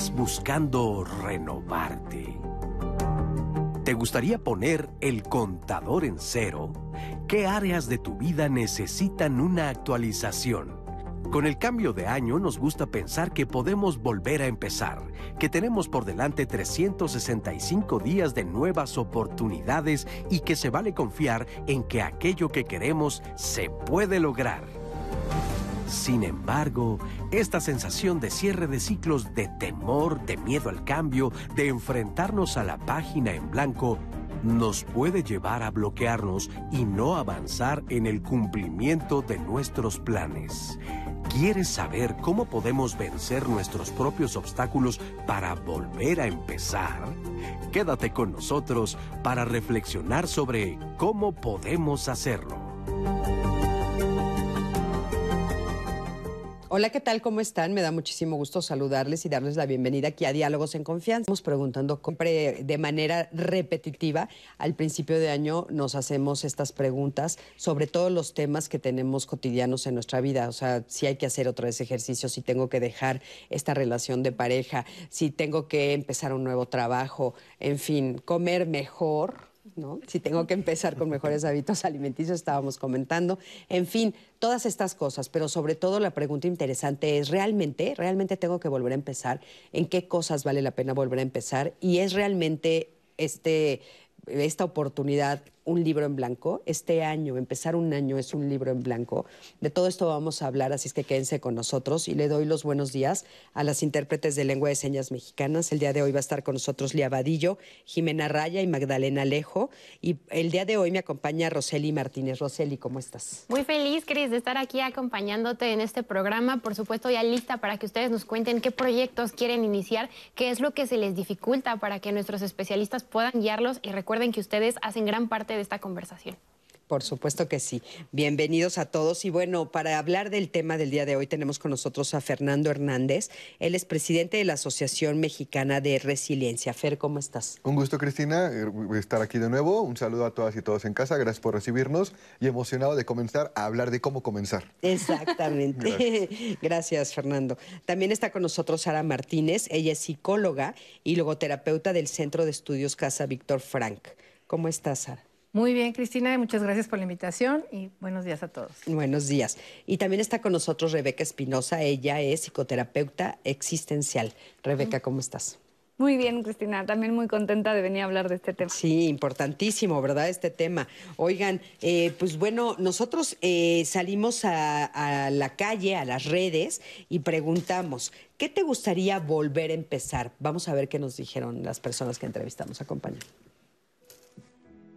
¿Estás buscando renovarte? ¿Te gustaría poner el contador en cero? ¿Qué áreas de tu vida necesitan una actualización? Con el cambio de año nos gusta pensar que podemos volver a empezar, que tenemos por delante 365 días de nuevas oportunidades y que se vale confiar en que aquello que queremos se puede lograr. Sin embargo, esta sensación de cierre de ciclos de temor, de miedo al cambio, de enfrentarnos a la página en blanco, nos puede llevar a bloquearnos y no avanzar en el cumplimiento de nuestros planes. ¿Quieres saber cómo podemos vencer nuestros propios obstáculos para volver a empezar? Quédate con nosotros para reflexionar sobre cómo podemos hacerlo. Hola, ¿qué tal? ¿Cómo están? Me da muchísimo gusto saludarles y darles la bienvenida aquí a Diálogos en Confianza. Estamos preguntando de manera repetitiva. Al principio de año nos hacemos estas preguntas sobre todos los temas que tenemos cotidianos en nuestra vida. O sea, si hay que hacer otra vez ejercicio, si tengo que dejar esta relación de pareja, si tengo que empezar un nuevo trabajo, en fin, comer mejor si tengo que empezar con mejores hábitos alimenticios, estábamos comentando. En fin, todas estas cosas, pero sobre todo la pregunta interesante es, ¿realmente, realmente tengo que volver a empezar? ¿En qué cosas vale la pena volver a empezar? Y es realmente este, esta oportunidad un libro en blanco. Este año, empezar un año es un libro en blanco. De todo esto vamos a hablar, así es que quédense con nosotros y le doy los buenos días a las intérpretes de lengua de señas mexicanas. El día de hoy va a estar con nosotros Lía Vadillo, Jimena Raya y Magdalena Alejo. Y el día de hoy me acompaña Roseli Martínez. Roseli, ¿cómo estás? Muy feliz, Cris, de estar aquí acompañándote en este programa. Por supuesto, ya lista para que ustedes nos cuenten qué proyectos quieren iniciar, qué es lo que se les dificulta para que nuestros especialistas puedan guiarlos y recuerden que ustedes hacen gran parte de esta conversación. Por supuesto que sí. Bienvenidos a todos. Y bueno, para hablar del tema del día de hoy tenemos con nosotros a Fernando Hernández. Él es presidente de la Asociación Mexicana de Resiliencia. Fer, ¿cómo estás? Un gusto, Cristina, eh, estar aquí de nuevo. Un saludo a todas y todos en casa. Gracias por recibirnos y emocionado de comenzar a hablar de cómo comenzar. Exactamente. Gracias. Gracias, Fernando. También está con nosotros Sara Martínez. Ella es psicóloga y logoterapeuta del Centro de Estudios Casa Víctor Frank. ¿Cómo estás, Sara? Muy bien, Cristina, muchas gracias por la invitación y buenos días a todos. Buenos días. Y también está con nosotros Rebeca Espinosa, ella es psicoterapeuta existencial. Rebeca, ¿cómo estás? Muy bien, Cristina, también muy contenta de venir a hablar de este tema. Sí, importantísimo, ¿verdad? Este tema. Oigan, eh, pues bueno, nosotros eh, salimos a, a, la calle, a las redes y preguntamos, ¿qué te gustaría volver a empezar? Vamos a ver qué nos dijeron las personas que entrevistamos. Acompañan.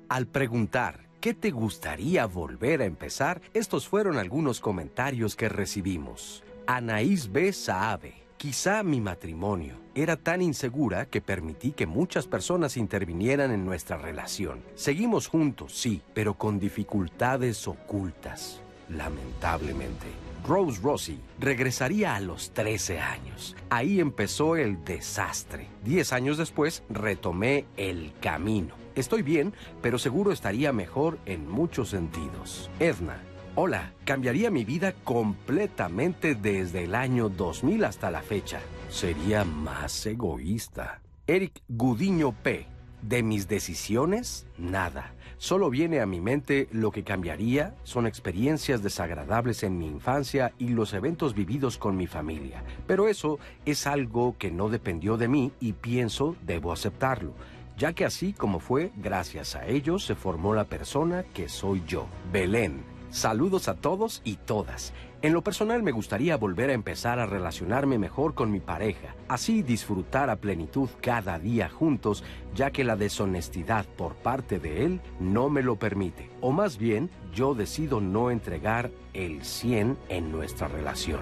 Al preguntar, ¿qué te gustaría volver a empezar? Estos fueron algunos comentarios que recibimos. Anaís B. Saabe. Quizá mi matrimonio era tan insegura que permití que muchas personas intervinieran en nuestra relación. Seguimos juntos, sí, pero con dificultades ocultas, lamentablemente. Rose Rossi regresaría a los 13 años. Ahí empezó el desastre. Diez años después retomé el camino. Estoy bien, pero seguro estaría mejor en muchos sentidos. Edna, hola, cambiaría mi vida completamente desde el año 2000 hasta la fecha. Sería más egoísta. Eric Gudiño P. De mis decisiones, nada. Solo viene a mi mente lo que cambiaría son experiencias desagradables en mi infancia y los eventos vividos con mi familia. Pero eso es algo que no dependió de mí y pienso debo aceptarlo ya que así como fue, gracias a ellos se formó la persona que soy yo, Belén. Saludos a todos y todas. En lo personal me gustaría volver a empezar a relacionarme mejor con mi pareja, así disfrutar a plenitud cada día juntos, ya que la deshonestidad por parte de él no me lo permite. O más bien, yo decido no entregar el 100 en nuestra relación.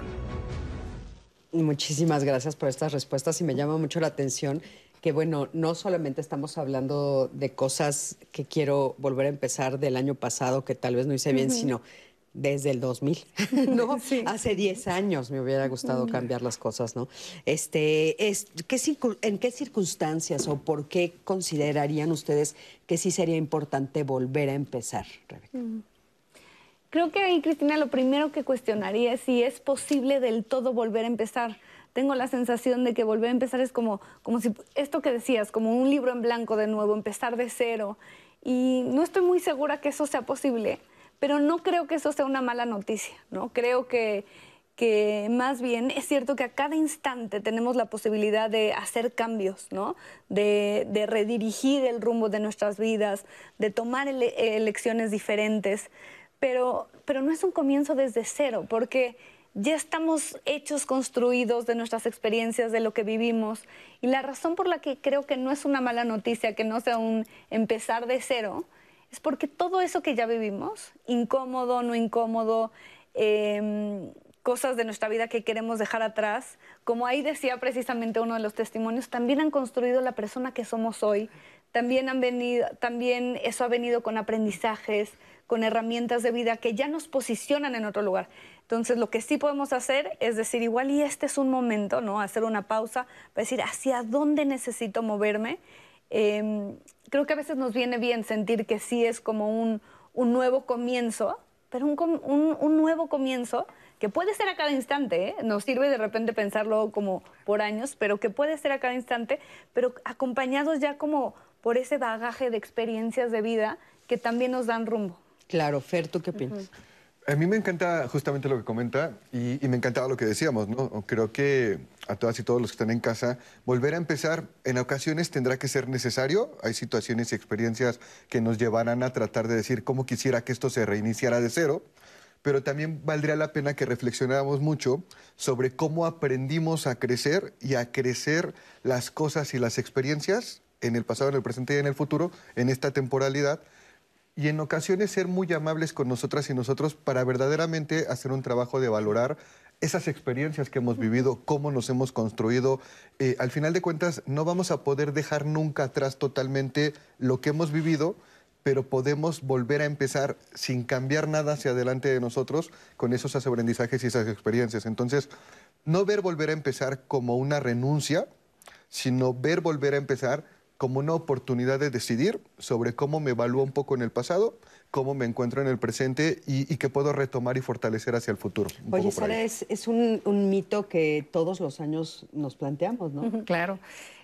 Muchísimas gracias por estas respuestas y me llama mucho la atención que bueno, no solamente estamos hablando de cosas que quiero volver a empezar del año pasado, que tal vez no hice bien, sino desde el 2000, ¿no? Hace 10 años me hubiera gustado cambiar las cosas, ¿no? Este, es, ¿qué, ¿En qué circunstancias o por qué considerarían ustedes que sí sería importante volver a empezar, Rebeca? Creo que ahí, Cristina, lo primero que cuestionaría es si es posible del todo volver a empezar tengo la sensación de que volver a empezar es como, como si esto que decías, como un libro en blanco de nuevo, empezar de cero. Y no estoy muy segura que eso sea posible, pero no creo que eso sea una mala noticia, ¿no? Creo que, que más bien es cierto que a cada instante tenemos la posibilidad de hacer cambios, ¿no? De, de redirigir el rumbo de nuestras vidas, de tomar ele elecciones diferentes, pero, pero no es un comienzo desde cero, porque ya estamos hechos, construidos de nuestras experiencias, de lo que vivimos. Y la razón por la que creo que no es una mala noticia, que no sea un empezar de cero, es porque todo eso que ya vivimos, incómodo, no incómodo, eh, cosas de nuestra vida que queremos dejar atrás, como ahí decía precisamente uno de los testimonios, también han construido la persona que somos hoy. También han venido, también eso ha venido con aprendizajes, con herramientas de vida que ya nos posicionan en otro lugar. Entonces, lo que sí podemos hacer es decir, igual y este es un momento, ¿no? Hacer una pausa para decir, ¿hacia dónde necesito moverme? Eh, creo que a veces nos viene bien sentir que sí es como un, un nuevo comienzo, pero un, un, un, nuevo comienzo que puede ser a cada instante, ¿eh? nos sirve de repente pensarlo como por años, pero que puede ser a cada instante, pero acompañados ya como por ese bagaje de experiencias de vida que también nos dan rumbo. Claro, Fer, ¿tú qué opinas? Uh -huh. A mí me encanta justamente lo que comenta y, me encantaba lo que decíamos, ¿no? Creo que a todas y todos los que están en casa, volver a empezar en ocasiones tendrá que ser necesario. Hay situaciones y experiencias que nos llevarán a tratar de decir cómo quisiera que esto se reiniciara de cero, pero también valdría la pena que reflexionáramos mucho sobre cómo aprendimos a crecer y a crecer las cosas y las experiencias en el pasado, en el presente y en el futuro, en esta temporalidad y en ocasiones ser muy amables con nosotras y nosotros para verdaderamente hacer un trabajo de valorar esas experiencias que hemos vivido, cómo nos hemos construido. Eh, al final de cuentas, no vamos a poder dejar nunca atrás totalmente lo que hemos vivido, pero podemos volver a empezar sin cambiar nada hacia adelante de nosotros con esos aprendizajes y esas experiencias. Entonces, no ver volver a empezar como una renuncia, sino ver volver a empezar como una oportunidad de decidir sobre cómo me evalúo un poco en el pasado, cómo me encuentro en el presente y, y que puedo retomar y fortalecer hacia el futuro. Oye, Sara, es, es un, un, mito que todos los años nos planteamos, ¿no? Claro.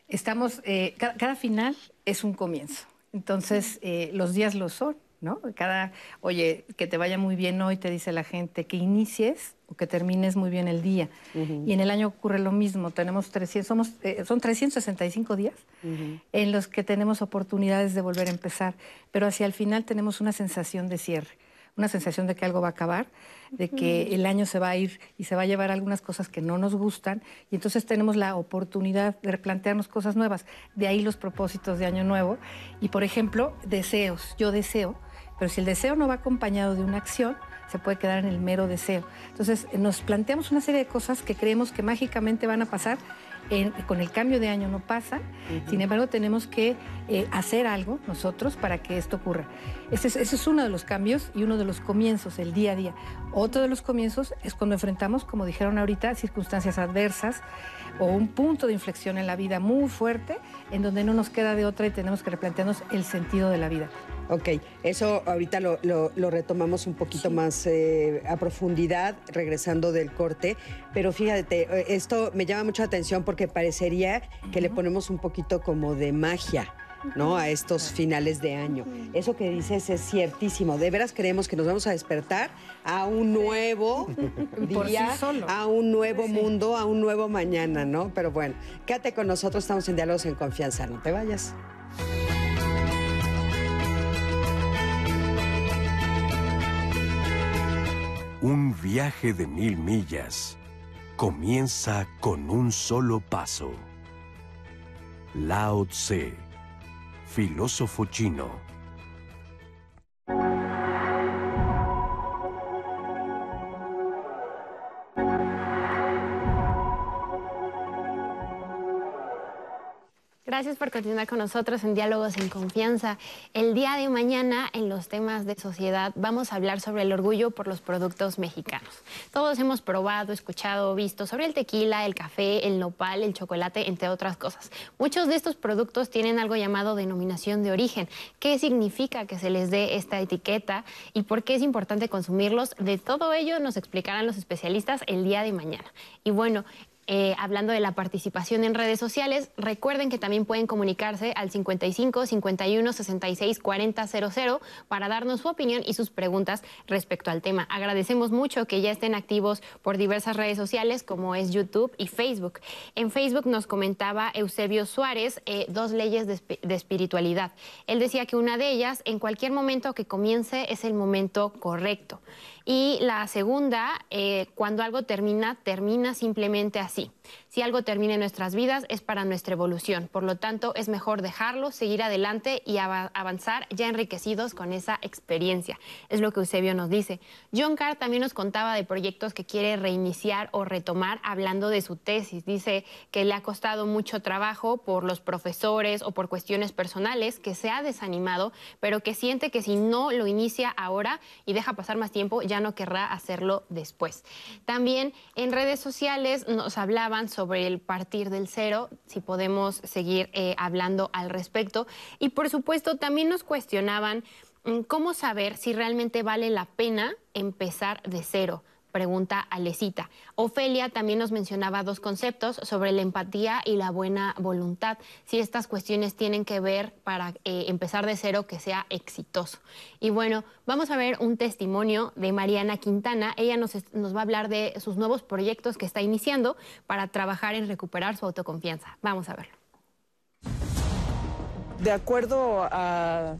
Estamos, eh, cada, cada, final es un comienzo. Entonces, eh, los días lo son, ¿no? Cada, oye, que te vaya muy bien hoy, te dice la gente, que inicies o que termines muy bien el día. Uh -huh. Y en el año ocurre lo mismo, tenemos 300, somos, eh, son 365 días uh -huh. en los que tenemos oportunidades de volver a empezar, pero hacia el final tenemos una sensación de cierre, una sensación de que algo va a acabar, de que el año se va a ir y se va a llevar algunas cosas que no nos gustan, y entonces tenemos la oportunidad de replantearnos cosas nuevas. De ahí los propósitos de Año Nuevo. Y, por ejemplo, deseos. Yo deseo, pero si el deseo no va acompañado de una acción, se puede quedar en el mero deseo. Entonces, nos planteamos una serie de cosas que creemos que mágicamente van a pasar. En, con el cambio de año no pasa, uh -huh. sin embargo tenemos que eh, hacer algo nosotros para que esto ocurra. Ese es, ese es, uno de los cambios y uno de los comienzos, el día a día. Otro de los comienzos es cuando enfrentamos, como dijeron ahorita, circunstancias adversas o un punto de inflexión en la vida muy fuerte, en donde no nos queda de otra y tenemos que replantearnos el sentido de la vida. Ok, eso ahorita lo, lo, lo retomamos un poquito sí. más eh, a profundidad, regresando del corte, pero fíjate, esto me llama mucho la atención porque parecería que uh -huh. le ponemos un poquito como de magia. ¿no? A estos finales de año. Eso que dices es ciertísimo. De veras creemos que nos vamos a despertar a un nuevo día, sí a un nuevo sí. mundo, a un nuevo mañana, ¿no? Pero bueno, quédate con nosotros, estamos en Diálogos en Confianza, no te vayas. Un viaje de mil millas comienza con un solo paso. Lao Tse, filósofo chino. Gracias por continuar con nosotros en Diálogos en Confianza. El día de mañana, en los temas de sociedad, vamos a hablar sobre el orgullo por los productos mexicanos. Todos hemos probado, escuchado, visto sobre el tequila, el café, el nopal, el chocolate, entre otras cosas. Muchos de estos productos tienen algo llamado denominación de origen. ¿Qué significa que se les dé esta etiqueta y por qué es importante consumirlos? De todo ello nos explicarán los especialistas el día de mañana. Y bueno, eh, hablando de la participación en redes sociales. Recuerden que también pueden comunicarse al 55 51 66 40 00 para darnos su opinión y sus preguntas respecto al tema. Agradecemos mucho que ya estén activos por diversas redes sociales como es YouTube y Facebook. En Facebook nos comentaba Eusebio Suárez eh, dos leyes de, espiritualidad. Él decía que una de ellas, en cualquier momento que comience, es el momento correcto. Y la segunda, eh, cuando algo termina, termina simplemente así. Si algo termina en nuestras vidas es para nuestra evolución. Por lo tanto, es mejor dejarlo, seguir adelante y avanzar ya enriquecidos con esa experiencia. Es lo que Eusebio nos dice. John Carr también nos contaba de proyectos que quiere reiniciar o retomar hablando de su tesis. Dice que le ha costado mucho trabajo por los profesores o por cuestiones personales, que se ha desanimado, pero que siente que si no lo inicia ahora y deja pasar más tiempo, ya no querrá hacerlo después. También en redes sociales nos hablaban sobre el partir del cero, si podemos seguir eh, hablando al respecto. Y por supuesto también nos cuestionaban mm, cómo saber si realmente vale la pena empezar de cero pregunta Alecita. Ofelia también nos mencionaba dos conceptos sobre la empatía y la buena voluntad, si estas cuestiones tienen que ver para eh, empezar de cero que sea exitoso. Y bueno, vamos a ver un testimonio de Mariana Quintana. Ella nos, va a hablar de sus nuevos proyectos que está iniciando para trabajar en recuperar su autoconfianza. Vamos a verlo. De acuerdo a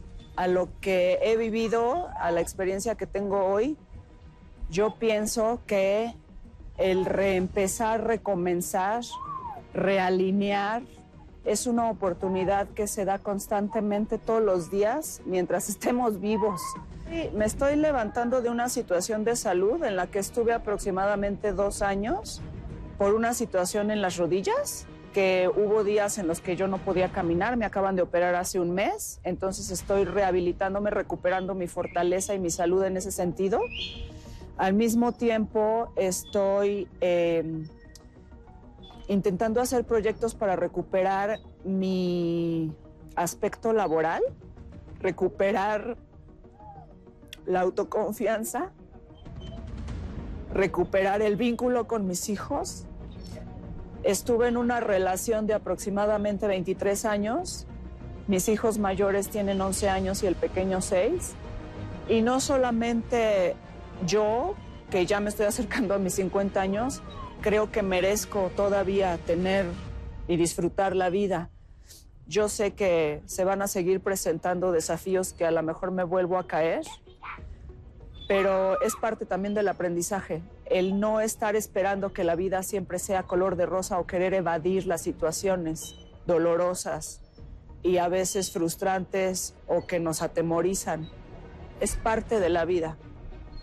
lo que he vivido, a la experiencia que tengo hoy, yo pienso que el reempezar, recomenzar, realinear, es una oportunidad que se da constantemente todos los días mientras estemos vivos. me estoy levantando de una situación de salud en la que estuve aproximadamente dos años por una situación en las rodillas, que hubo días en los que yo no podía caminar, me acaban de operar hace un mes, entonces estoy rehabilitándome, recuperando mi fortaleza y mi salud en ese sentido. Al mismo tiempo estoy em, intentando hacer proyectos para recuperar mi aspecto laboral, recuperar la autoconfianza, recuperar el vínculo con mis hijos. Estuve en una relación de aproximadamente 23 años. Mis hijos mayores tienen 11 años y el pequeño 6. Y no solamente yo, que ya me estoy acercando a mis 50 años, creo que merezco todavía tener y disfrutar la vida. Yo sé que se van a seguir presentando desafíos que a lo mejor me vuelvo a caer, pero es parte también del aprendizaje, el no estar esperando que la vida siempre sea color de rosa o querer evadir las situaciones dolorosas y a veces frustrantes o que nos atemorizan. Es parte de la vida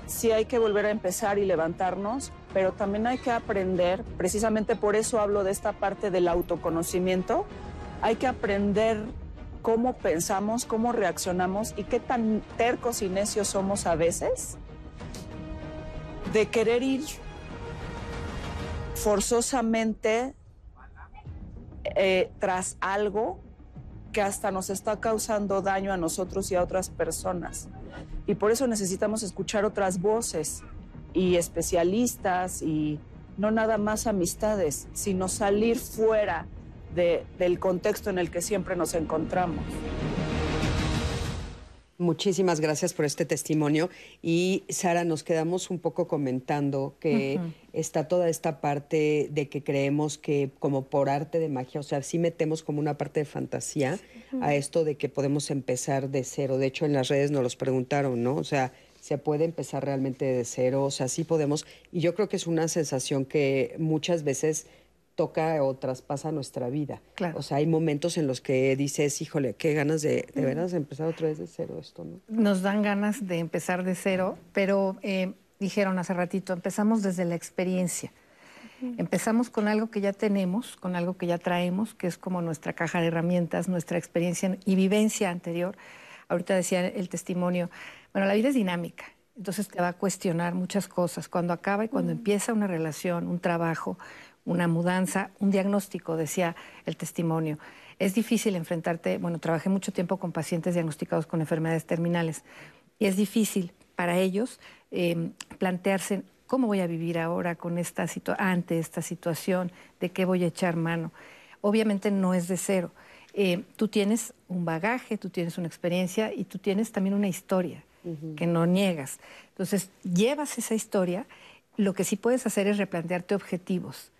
sí hay que volver a empezar y levantarnos, pero también hay que aprender, precisamente por eso hablo de esta parte del autoconocimiento, hay que aprender cómo pensamos, cómo reaccionamos y qué tan tercos y necios somos a veces de querer ir forzosamente eh, tras algo que hasta nos está causando daño a nosotros y a otras personas. Y por eso necesitamos escuchar otras voces y especialistas y no nada más amistades, sino salir fuera del contexto en el que siempre nos encontramos. Muchísimas gracias por este testimonio. Y Sara, nos quedamos un poco comentando que está toda esta parte de que creemos que como por arte de magia, o sea, sí metemos como una parte de fantasía a esto de que podemos empezar de cero. De hecho, en las redes nos los preguntaron, ¿no? O sea, se puede empezar realmente de cero, o sea, sí podemos. Y yo creo que es una sensación que muchas veces toca o traspasa nuestra vida. O sea, hay momentos en los que dices, híjole, qué ganas de, de veras empezar otra vez de cero esto, ¿no? Nos dan ganas de empezar de cero, pero eh, dijeron hace ratito, empezamos desde la experiencia. Empezamos con algo que ya tenemos, con algo que ya traemos, que es como nuestra caja de herramientas, nuestra experiencia y vivencia anterior. Ahorita decía el testimonio, bueno, la vida es dinámica, entonces te va a cuestionar muchas cosas. Cuando acaba y cuando empieza una relación, un trabajo, una mudanza, un diagnóstico, decía el testimonio. Es difícil enfrentarte, bueno, trabajé mucho tiempo con pacientes diagnosticados con enfermedades terminales y es difícil para ellos em, plantearse ¿Cómo voy a vivir ahora con esta ante esta situación? ¿De qué voy a echar mano? Obviamente no es de cero. Eh, tú tienes un bagaje, tú tienes una experiencia y tú tienes también una historia que no niegas. Entonces, llevas esa historia, lo que sí puedes hacer es replantearte objetivos.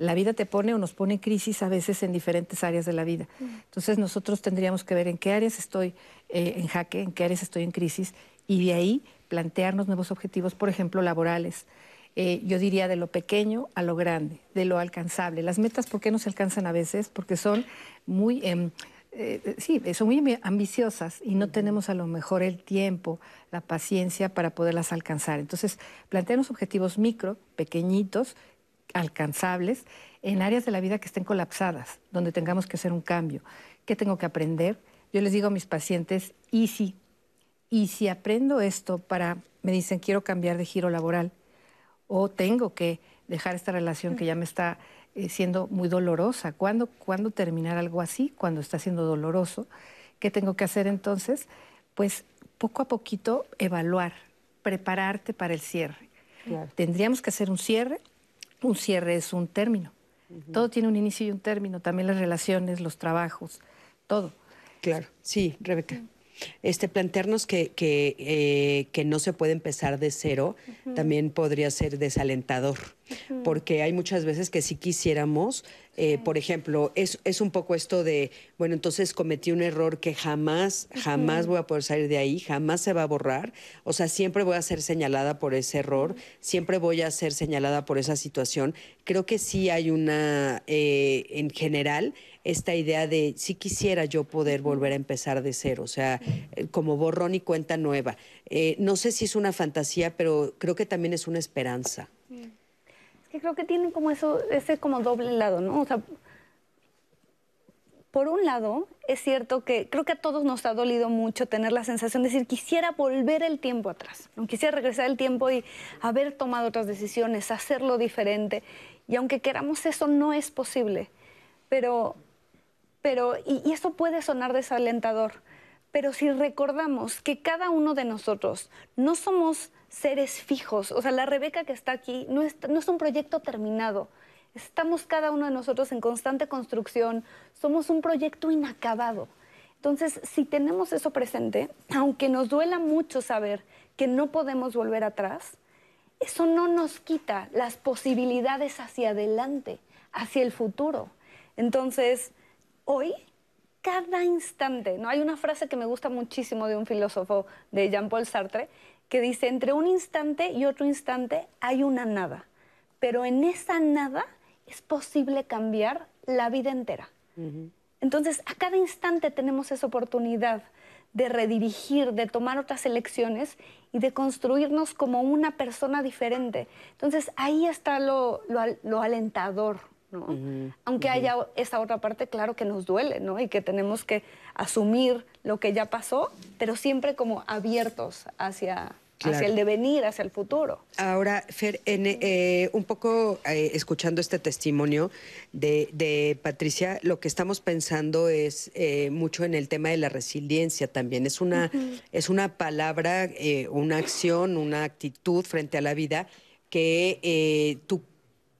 La vida te pone o nos pone en crisis a veces en diferentes áreas de la vida. Entonces, nosotros tendríamos que ver en qué áreas estoy eh, en jaque, en qué áreas estoy en crisis y de ahí plantearnos nuevos objetivos, por ejemplo, laborales. Eh, yo diría de lo pequeño a lo grande, de lo alcanzable. Las metas, ¿por qué no se alcanzan a veces? Porque son muy, em, eh, sí, son muy ambiciosas y no tenemos a lo mejor el tiempo, la paciencia para poderlas alcanzar. Entonces, plantearnos objetivos micro, pequeñitos, alcanzables, en áreas de la vida que estén colapsadas, donde tengamos que hacer un cambio. ¿Qué tengo que aprender? Yo les digo a mis pacientes, y si y si aprendo esto para, me dicen, quiero cambiar de giro laboral o tengo que dejar esta relación que ya me está eh, siendo muy dolorosa. ¿Cuándo, ¿Cuándo terminar algo así? Cuando está siendo doloroso. ¿Qué tengo que hacer entonces? Pues poco a poquito evaluar, prepararte para el cierre. Tendríamos que hacer un cierre. Un cierre es un término. Todo tiene un inicio y un término. También las relaciones, los trabajos, todo. Claro. Sí, Rebeca. Este, plantearnos que, que, eh, que no se puede empezar de cero también podría ser desalentador, porque hay muchas veces que si quisiéramos, eh, por ejemplo, es, es, un poco esto de, bueno, entonces cometí un error que jamás, jamás voy a poder salir de ahí, jamás se va a borrar, o sea, siempre voy a ser señalada por ese error, siempre voy a ser señalada por esa situación. Creo que sí hay una, eh, en general, esta idea de si quisiera yo poder volver a empezar de cero, o sea, eh, como borrón y cuenta nueva. Eh, no sé si es una fantasía, pero creo que también es una esperanza. Que creo que tiene como eso, ese como doble lado, ¿no? O sea, por un lado, es cierto que creo que a todos nos ha dolido mucho tener la sensación de decir, quisiera volver el tiempo atrás, quisiera regresar el tiempo y haber tomado otras decisiones, hacerlo diferente. Y aunque queramos eso, no es posible. Pero pero, y, eso puede sonar desalentador, pero si recordamos que cada uno de nosotros no somos seres fijos, o sea, la Rebeca que está aquí no es, no es un proyecto terminado, estamos cada uno de nosotros en constante construcción, somos un proyecto inacabado. Entonces, si tenemos eso presente, aunque nos duela mucho saber que no podemos volver atrás, eso no nos quita las posibilidades hacia adelante, hacia el futuro. Entonces, hoy, cada instante, ¿no? Hay una frase que me gusta muchísimo de un filósofo de Jean-Paul Sartre que dice, entre un instante y otro instante hay una nada, pero en esa nada es posible cambiar la vida entera. Entonces, a cada instante tenemos esa oportunidad de redirigir, de tomar otras elecciones y de construirnos como una persona diferente. Entonces, ahí está lo, lo alentador, aunque haya esa otra parte, claro que nos duele, ¿no? Y que tenemos que asumir lo que ya pasó, pero siempre como abiertos hacia, hacia el devenir, hacia el futuro. Ahora, Fer, eh, un poco eh, escuchando este testimonio de, Patricia, lo que estamos pensando es eh, mucho en el tema de la resiliencia también. Es una, es una palabra, una acción, una actitud frente a la vida que tú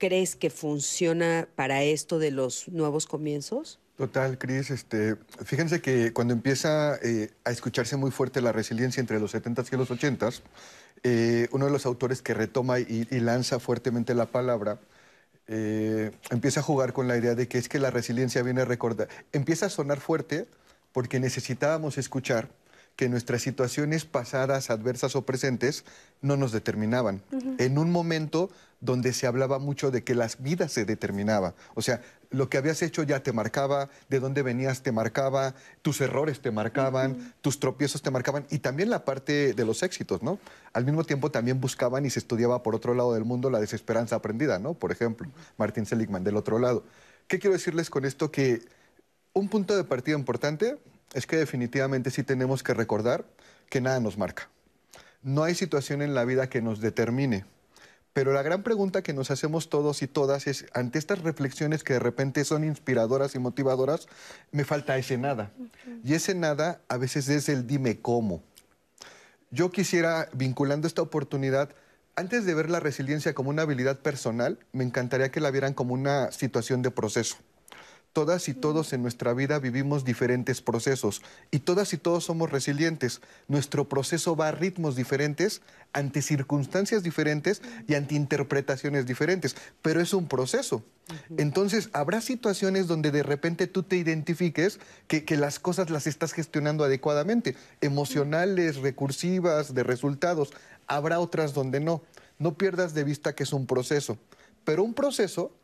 crees que funciona para esto de los nuevos comienzos? Total, Cris. Este, fíjense que cuando empieza eh, a escucharse muy fuerte la resiliencia entre los 70s y los 80s, eh, uno de los autores que retoma y, lanza fuertemente la palabra eh, empieza a jugar con la idea de que es que la resiliencia viene a recordar, empieza a sonar fuerte porque necesitábamos escuchar que nuestras situaciones pasadas, adversas o presentes no nos determinaban. En un momento donde se hablaba mucho de que las vidas se determinaban. O sea, lo que habías hecho ya te marcaba, de dónde venías te marcaba, tus errores te marcaban, tus tropiezos te marcaban y también la parte de los éxitos, ¿no? Al mismo tiempo también buscaban y se estudiaba por otro lado del mundo la desesperanza aprendida, ¿no? Por ejemplo, Martin Seligman del otro lado. ¿Qué quiero decirles con esto? Que un punto de partida importante es que definitivamente sí tenemos que recordar que nada nos marca. No hay situación en la vida que nos determine. Pero la gran pregunta que nos hacemos todos y todas es, ante estas reflexiones que de repente son inspiradoras y motivadoras, me falta ese nada. Y ese nada a veces es el dime cómo. Yo quisiera, vinculando esta oportunidad, antes de ver la resiliencia como una habilidad personal, me encantaría que la vieran como una situación de proceso. Todas y todos en nuestra vida vivimos diferentes procesos y todas y todos somos resilientes. Nuestro proceso va a ritmos diferentes, ante circunstancias diferentes y ante interpretaciones diferentes, pero es un proceso. Entonces, habrá situaciones donde de repente tú te identifiques que, que las cosas las estás gestionando adecuadamente, emocionales, recursivas, de resultados. Habrá otras donde no. No pierdas de vista que es un proceso, pero un proceso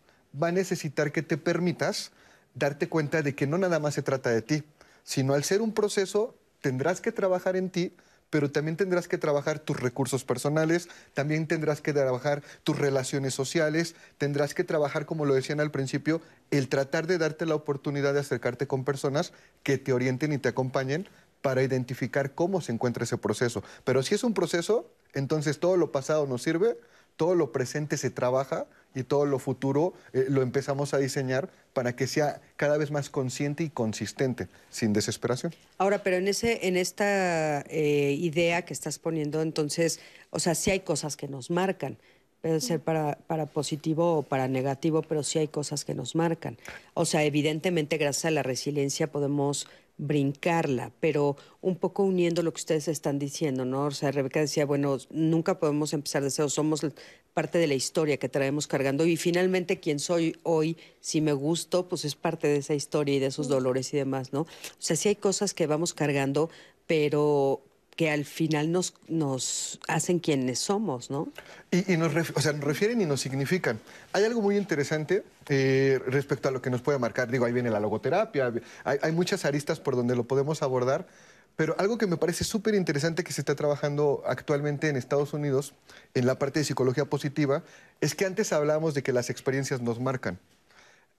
va a necesitar que te permitas darte cuenta de que no nada más se trata de ti, sino al ser un proceso tendrás que trabajar en ti, pero también tendrás que trabajar tus recursos personales, también tendrás que trabajar tus relaciones sociales, tendrás que trabajar, como lo decían al principio, el tratar de darte la oportunidad de acercarte con personas que te orienten y te acompañen para identificar cómo se encuentra ese proceso. Pero si es un proceso, entonces todo lo pasado nos sirve, todo lo presente se trabaja y todo lo futuro eh, lo empezamos a diseñar para que sea cada vez más consciente y consistente, sin desesperación. Ahora, pero en, ese, en esta eh, idea que estás poniendo, entonces, o sea, sí hay cosas que nos marcan. Puede ser para, para positivo o para negativo, pero sí hay cosas que nos marcan. O sea, evidentemente, gracias a la resiliencia podemos brincarla, pero un poco uniendo lo que ustedes están diciendo, ¿no? O sea, Rebeca decía, bueno, nunca podemos empezar de cero, somos parte de la historia que traemos cargando y finalmente quien soy hoy, si me gusto, pues es parte de esa historia y de esos dolores y demás, ¿no? O sea, sí hay cosas que vamos cargando, pero que al final nos, nos hacen quienes somos, ¿no? Y, nos, o sea, nos refieren y nos significan. Hay algo muy interesante eh, respecto a lo que nos puede marcar. Digo, ahí viene la logoterapia, hay, hay muchas aristas por donde lo podemos abordar, pero algo que me parece súper interesante que se está trabajando actualmente en Estados Unidos, en la parte de psicología positiva, es que antes hablábamos de que las experiencias nos marcan.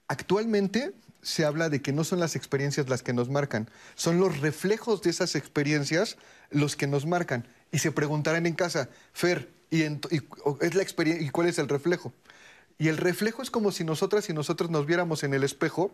Actualmente se habla de que no son las experiencias las que nos marcan, son los reflejos de esas experiencias los que nos marcan. Y se preguntarán en casa, Fer, ¿y, es la ¿y cuál es el reflejo? Y el reflejo es como si nosotras y nosotros nos viéramos en el espejo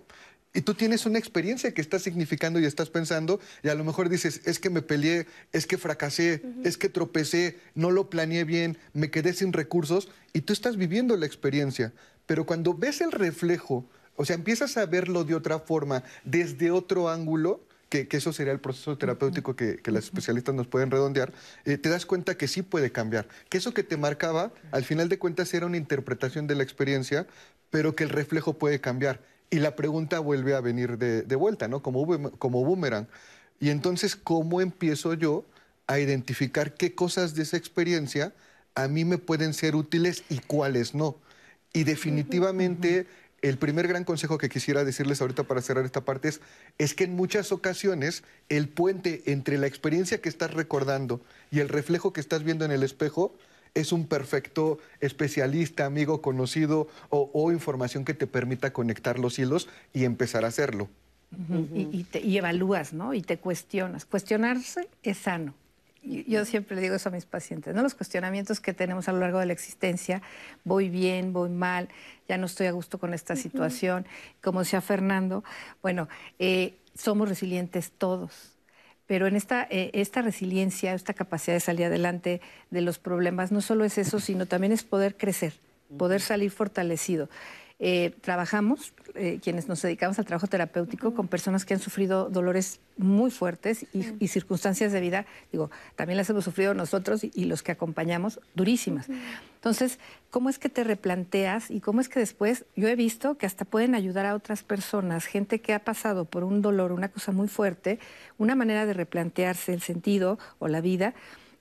y tú tienes una experiencia que estás significando y estás pensando y a lo mejor dices, es que me peleé, es que fracasé, es que tropecé, no lo planeé bien, me quedé sin recursos y tú estás viviendo la experiencia. Pero cuando ves el reflejo o sea, empiezas a verlo de otra forma, desde otro ángulo, que, eso sería el proceso terapéutico que, que las especialistas nos pueden redondear, eh, te das cuenta que sí puede cambiar, que eso que te marcaba, al final de cuentas era una interpretación de la experiencia, pero que el reflejo puede cambiar. Y la pregunta vuelve a venir de, vuelta, ¿no? Como, como boomerang. Y entonces, ¿cómo empiezo yo a identificar qué cosas de esa experiencia a mí me pueden ser útiles y cuáles no? Y definitivamente el primer gran consejo que quisiera decirles ahorita para cerrar esta parte es, es que en muchas ocasiones el puente entre la experiencia que estás recordando y el reflejo que estás viendo en el espejo es un perfecto especialista, amigo, conocido o, información que te permita conectar los hilos y empezar a hacerlo. y, y evalúas, ¿no? Y te cuestionas. Cuestionarse es sano yo siempre le digo eso a mis pacientes, ¿no? Los cuestionamientos que tenemos a lo largo de la existencia, voy bien, voy mal, ya no estoy a gusto con esta situación, como decía Fernando, bueno, eh, somos resilientes todos. Pero en esta, eh, esta resiliencia, esta capacidad de salir adelante de los problemas, no solo es eso, sino también es poder crecer, poder salir fortalecido. Eh, trabajamos, eh, quienes nos dedicamos al trabajo terapéutico, con personas que han sufrido dolores muy fuertes y, circunstancias de vida, digo, también las hemos sufrido nosotros y, los que acompañamos, durísimas. Entonces, ¿cómo es que te replanteas y cómo es que después, yo he visto que hasta pueden ayudar a otras personas, gente que ha pasado por un dolor, una cosa muy fuerte, una manera de replantearse el sentido o la vida,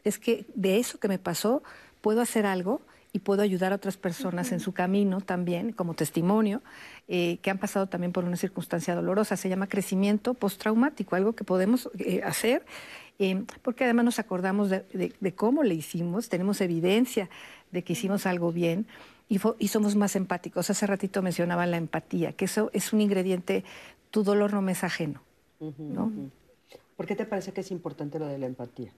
es que de eso que me pasó, puedo hacer algo y puedo ayudar a otras personas en su camino también, como testimonio, eh, que han pasado también por una circunstancia dolorosa. Se llama crecimiento postraumático, algo que podemos eh, hacer, eh, porque además nos acordamos de, cómo le hicimos, tenemos evidencia de que hicimos algo bien. Y, y, somos más empáticos. Hace ratito mencionaba la empatía, que eso es un ingrediente, tu dolor no me es ajeno. ¿no? ¿Por qué te parece que es importante lo de la empatía?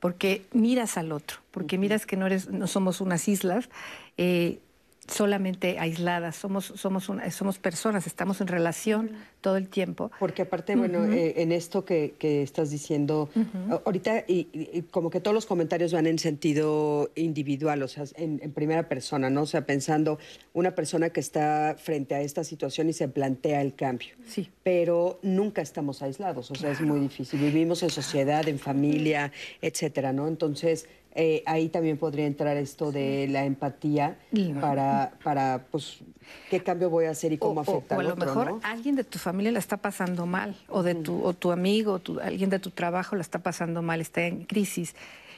Porque miras al otro, porque miras que no, eres, no somos unas islas. Eh, solamente aisladas, somos, somos, somos personas, estamos en relación todo el tiempo. Porque aparte, bueno, eh, en esto que, estás diciendo, ahorita y, como que todos los comentarios van en sentido individual, o sea, en, primera persona, ¿no? O sea, pensando una persona que está frente a esta situación y se plantea el cambio. Sí. Pero nunca estamos aislados, o sea, es muy difícil. Vivimos en sociedad, en familia, etcétera, ¿no? Entonces, eh, ahí también podría entrar esto de la empatía para, para, pues, qué cambio voy a hacer y cómo afecta o, o a lo mejor alguien de tu familia la está pasando mal, o de tu, o tu amigo, tu, alguien de tu trabajo la está pasando mal, está en crisis.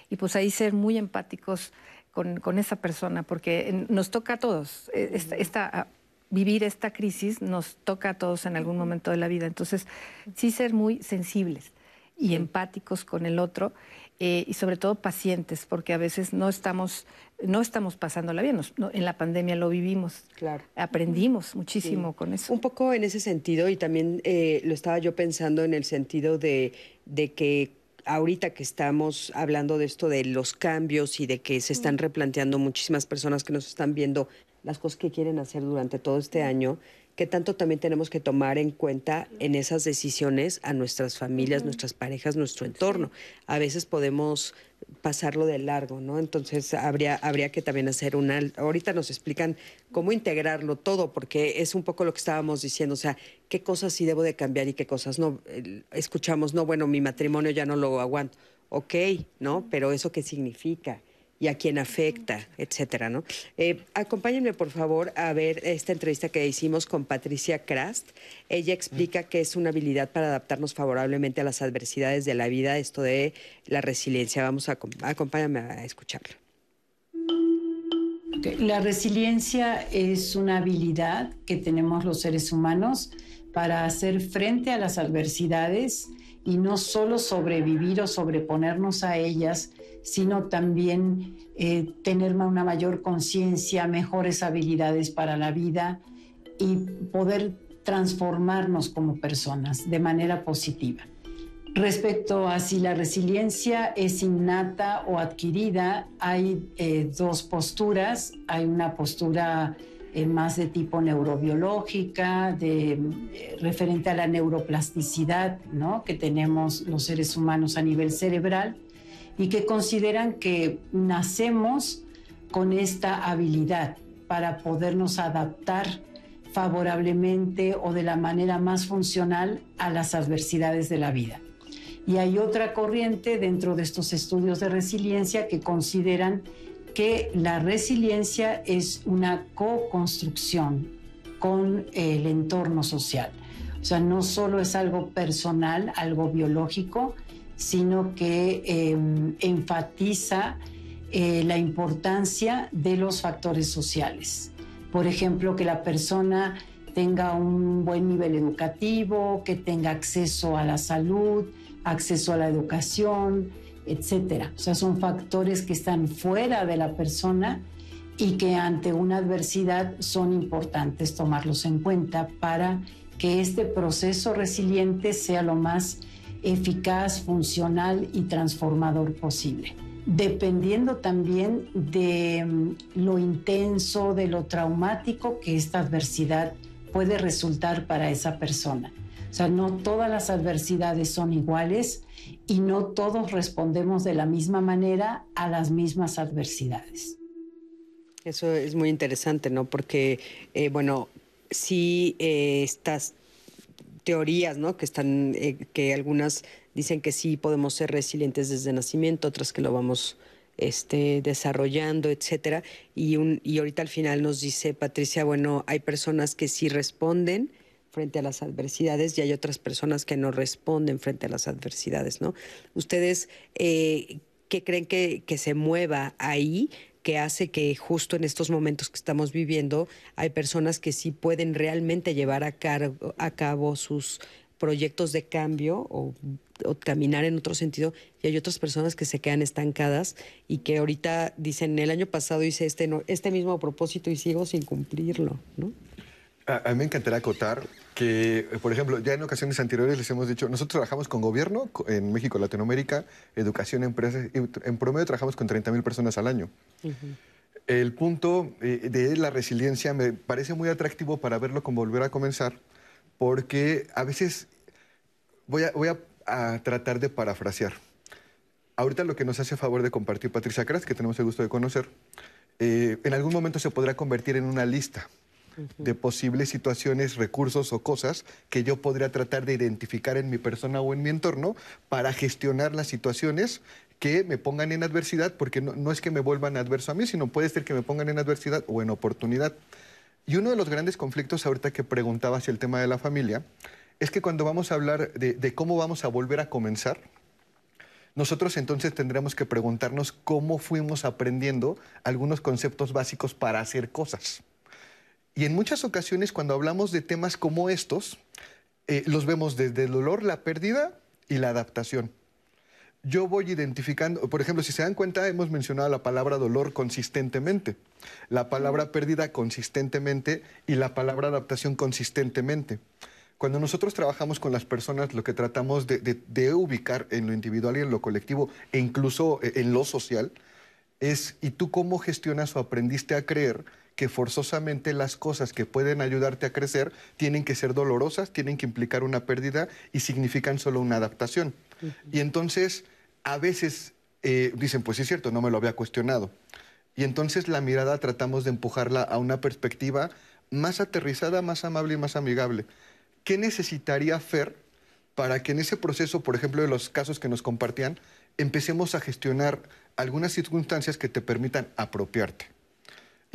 Y pues ahí ser muy empáticos con, con esa persona, porque nos toca a todos. E, esta, vivir esta crisis nos toca a todos en algún momento de la vida. Entonces, sí ser muy sensibles y empáticos con el otro eh, y sobre todo pacientes, porque a veces no estamos, no estamos pasándola bien. en la pandemia lo vivimos. Claro. Aprendimos muchísimo con eso. Un poco en ese sentido, y también eh, lo estaba yo pensando en el sentido de, de que ahorita que estamos hablando de esto de los cambios y de que se están replanteando muchísimas personas que nos están viendo las cosas que quieren hacer durante todo este año, que tanto también tenemos que tomar en cuenta en esas decisiones a nuestras familias, nuestras parejas, nuestro entorno. A veces podemos pasarlo de largo, ¿no? Entonces habría, habría que también hacer una... Ahorita nos explican cómo integrarlo todo, porque es un poco lo que estábamos diciendo, o sea, qué cosas sí debo de cambiar y qué cosas no. Escuchamos, no, bueno, mi matrimonio ya no lo aguanto. Ok, ¿no? Pero eso qué significa y a quién afecta, etcétera, ¿no? Eh, acompáñenme, por favor, a ver esta entrevista que hicimos con Patricia Krast. Ella explica que es una habilidad para adaptarnos favorablemente a las adversidades de la vida, esto de la resiliencia. Vamos a acompáñame a escucharlo. La resiliencia es una habilidad que tenemos los seres humanos para hacer frente a las adversidades y no solo sobrevivir o sobreponernos a ellas, sino también eh, tener una mayor conciencia, mejores habilidades para la vida y poder transformarnos como personas de manera positiva. Respecto a si la resiliencia es innata o adquirida, hay eh, dos posturas. Hay una postura eh, más de tipo neurobiológica, de, referente a la neuroplasticidad ¿no? que tenemos los seres humanos a nivel cerebral, y que consideran que nacemos con esta habilidad para podernos adaptar favorablemente o de la manera más funcional a las adversidades de la vida. Y hay otra corriente dentro de estos estudios de resiliencia que consideran que la resiliencia es una co-construcción con el entorno social. O sea, no solo es algo personal, algo biológico, sino que em, enfatiza eh, la importancia de los factores sociales. Por ejemplo, que la persona tenga un buen nivel educativo, que tenga acceso a la salud, acceso a la educación, etcétera. O sea, son factores que están fuera de la persona y que ante una adversidad son importantes tomarlos en cuenta para que este proceso resiliente sea lo más eficaz, funcional y transformador posible. Dependiendo también de mm, lo intenso, de lo traumático que esta adversidad puede resultar para esa persona. O sea, no todas las adversidades son iguales y no todos respondemos de la misma manera a las mismas adversidades. Eso es muy interesante, ¿no? Porque, eh, bueno, si eh, estás teorías, ¿no? Que están, eh, que algunas dicen que sí podemos ser resilientes desde nacimiento, otras que lo vamos este, desarrollando, etcétera. Y, un, y ahorita al final nos dice Patricia, bueno, hay personas que sí responden frente a las adversidades y hay otras personas que no responden frente a las adversidades, ¿no? Ustedes, eh, ¿qué creen que, que se mueva ahí? Que hace que justo en estos momentos que estamos viviendo hay personas que sí pueden realmente llevar a, cabo sus proyectos de cambio o, caminar en otro sentido y hay otras personas que se quedan estancadas y que ahorita dicen el año pasado hice este, este mismo propósito y sigo sin cumplirlo, ¿no? A, mí me encantaría acotar que, por ejemplo, ya en ocasiones anteriores les hemos dicho, nosotros trabajamos con gobierno en México, Latinoamérica, educación, empresas, y en promedio trabajamos con 30 mil personas al año. El punto eh, de la resiliencia me parece muy atractivo para verlo como volver a comenzar, porque a veces voy a, voy a, a tratar de parafrasear. Ahorita lo que nos hace favor de compartir Patricia Cras, que tenemos el gusto de conocer, eh, en algún momento se podrá convertir en una lista de posibles situaciones, recursos o cosas que yo podría tratar de identificar en mi persona o en mi entorno para gestionar las situaciones que me pongan en adversidad, porque no, no es que me vuelvan adverso a mí, sino puede ser que me pongan en adversidad o en oportunidad. Y uno de los grandes conflictos ahorita que preguntaba hacia el tema de la familia, es que cuando vamos a hablar de, de cómo vamos a volver a comenzar, nosotros entonces tendremos que preguntarnos cómo fuimos aprendiendo algunos conceptos básicos para hacer cosas. Y en muchas ocasiones cuando hablamos de temas como estos, eh, los vemos desde el dolor, la pérdida y la adaptación. Yo voy identificando, por ejemplo, si se dan cuenta, hemos mencionado la palabra dolor consistentemente, la palabra pérdida consistentemente y la palabra adaptación consistentemente. Cuando nosotros trabajamos con las personas, lo que tratamos de, de, de, ubicar en lo individual y en lo colectivo, e incluso eh, en lo social, es, ¿y tú cómo gestionas o aprendiste a creer que forzosamente las cosas que pueden ayudarte a crecer tienen que ser dolorosas, tienen que implicar una pérdida y significan solo una adaptación? Uh -huh. Y entonces, a veces eh, dicen, pues sí es cierto, no me lo había cuestionado. Y entonces la mirada tratamos de empujarla a una perspectiva más aterrizada, más amable y más amigable. ¿qué necesitaría Fer para que en ese proceso, por ejemplo, de los casos que nos compartían, empecemos a gestionar algunas circunstancias que te permitan apropiarte?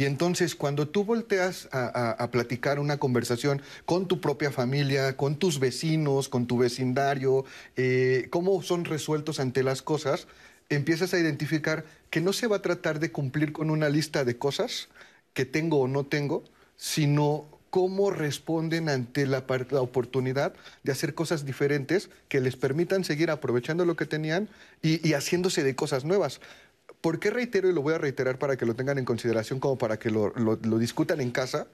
Y entonces, cuando tú volteas a, platicar una conversación con tu propia familia, con tus vecinos, con tu vecindario, eh, cómo son resueltos ante las cosas, empiezas a identificar que no se va a tratar de cumplir con una lista de cosas que tengo o no tengo, sino cómo responden ante la, oportunidad de hacer cosas diferentes que les permitan seguir aprovechando lo que tenían y, haciéndose de cosas nuevas. ¿Por qué reitero y lo voy a reiterar para que lo tengan en consideración como para que lo, lo, lo discutan en casa?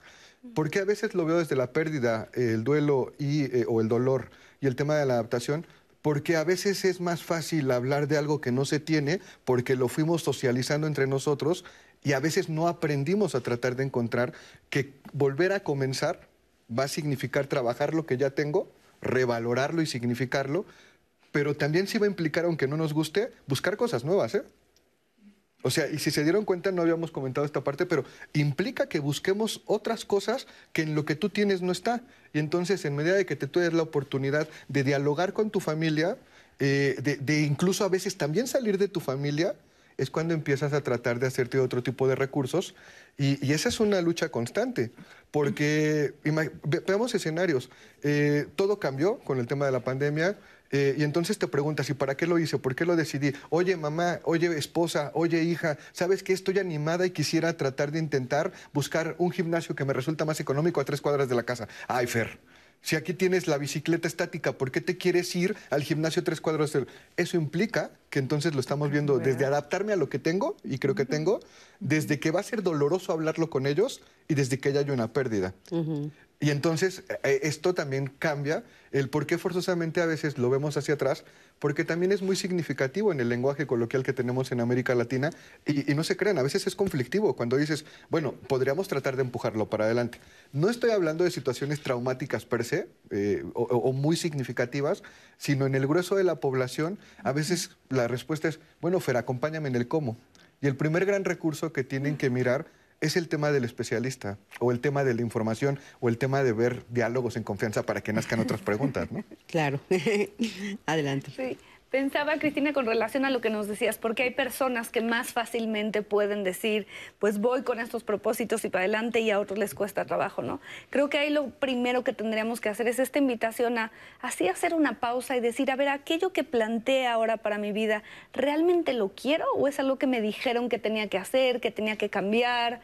Porque a veces lo veo desde la pérdida, el duelo y, eh, o el dolor y el tema de la adaptación, porque a veces es más fácil hablar de algo que no se tiene porque lo fuimos socializando entre nosotros y a veces no aprendimos a tratar de encontrar que volver a comenzar va a significar trabajar lo que ya tengo, revalorarlo y significarlo, pero también sí va a implicar, aunque no nos guste, buscar cosas nuevas, ¿eh? O sea, y si se dieron cuenta, no habíamos comentado esta parte, pero implica que busquemos otras cosas que en lo que tú tienes no está. Y entonces, en medida de que te des la oportunidad de dialogar con tu familia, eh, de, incluso a veces también salir de tu familia, es cuando empiezas a tratar de hacerte otro tipo de recursos. Y, y esa es una lucha constante, porque veamos escenarios, eh, todo cambió con el tema de la pandemia, eh, y entonces te preguntas, ¿y para qué lo hice? ¿Por qué lo decidí? Oye, mamá, oye, esposa, oye, hija, ¿sabes que Estoy animada y quisiera tratar de intentar buscar un gimnasio que me resulta más económico a tres cuadras de la casa. Ay, Fer, si aquí tienes la bicicleta estática, ¿por qué te quieres ir al gimnasio tres cuadros? Eso implica que entonces lo estamos viendo desde adaptarme a lo que tengo, y creo que tengo, desde que va a ser doloroso hablarlo con ellos y desde que haya una pérdida. Uh -huh. Y entonces eh, esto también cambia el por qué forzosamente a veces lo vemos hacia atrás, porque también es muy significativo en el lenguaje coloquial que tenemos en América Latina y, y, no se crean, a veces es conflictivo cuando dices, bueno, podríamos tratar de empujarlo para adelante. No estoy hablando de situaciones traumáticas per se eh, o, o, muy significativas, sino en el grueso de la población, a veces la respuesta es, bueno, Fer, acompáñame en el cómo. Y el primer gran recurso que tienen que mirar es el tema del especialista o el tema de la información o el tema de ver diálogos en confianza para que nazcan otras preguntas, ¿no? Claro. Adelante. Sí. Pensaba, Cristina, con relación a lo que nos decías, porque hay personas que más fácilmente pueden decir, pues voy con estos propósitos y para adelante y a otros les cuesta trabajo, ¿no? Creo que ahí lo primero que tendríamos que hacer es esta invitación a así hacer una pausa y decir, a ver, aquello que planteé ahora para mi vida, ¿realmente lo quiero o es algo que me dijeron que tenía que hacer, que tenía que cambiar?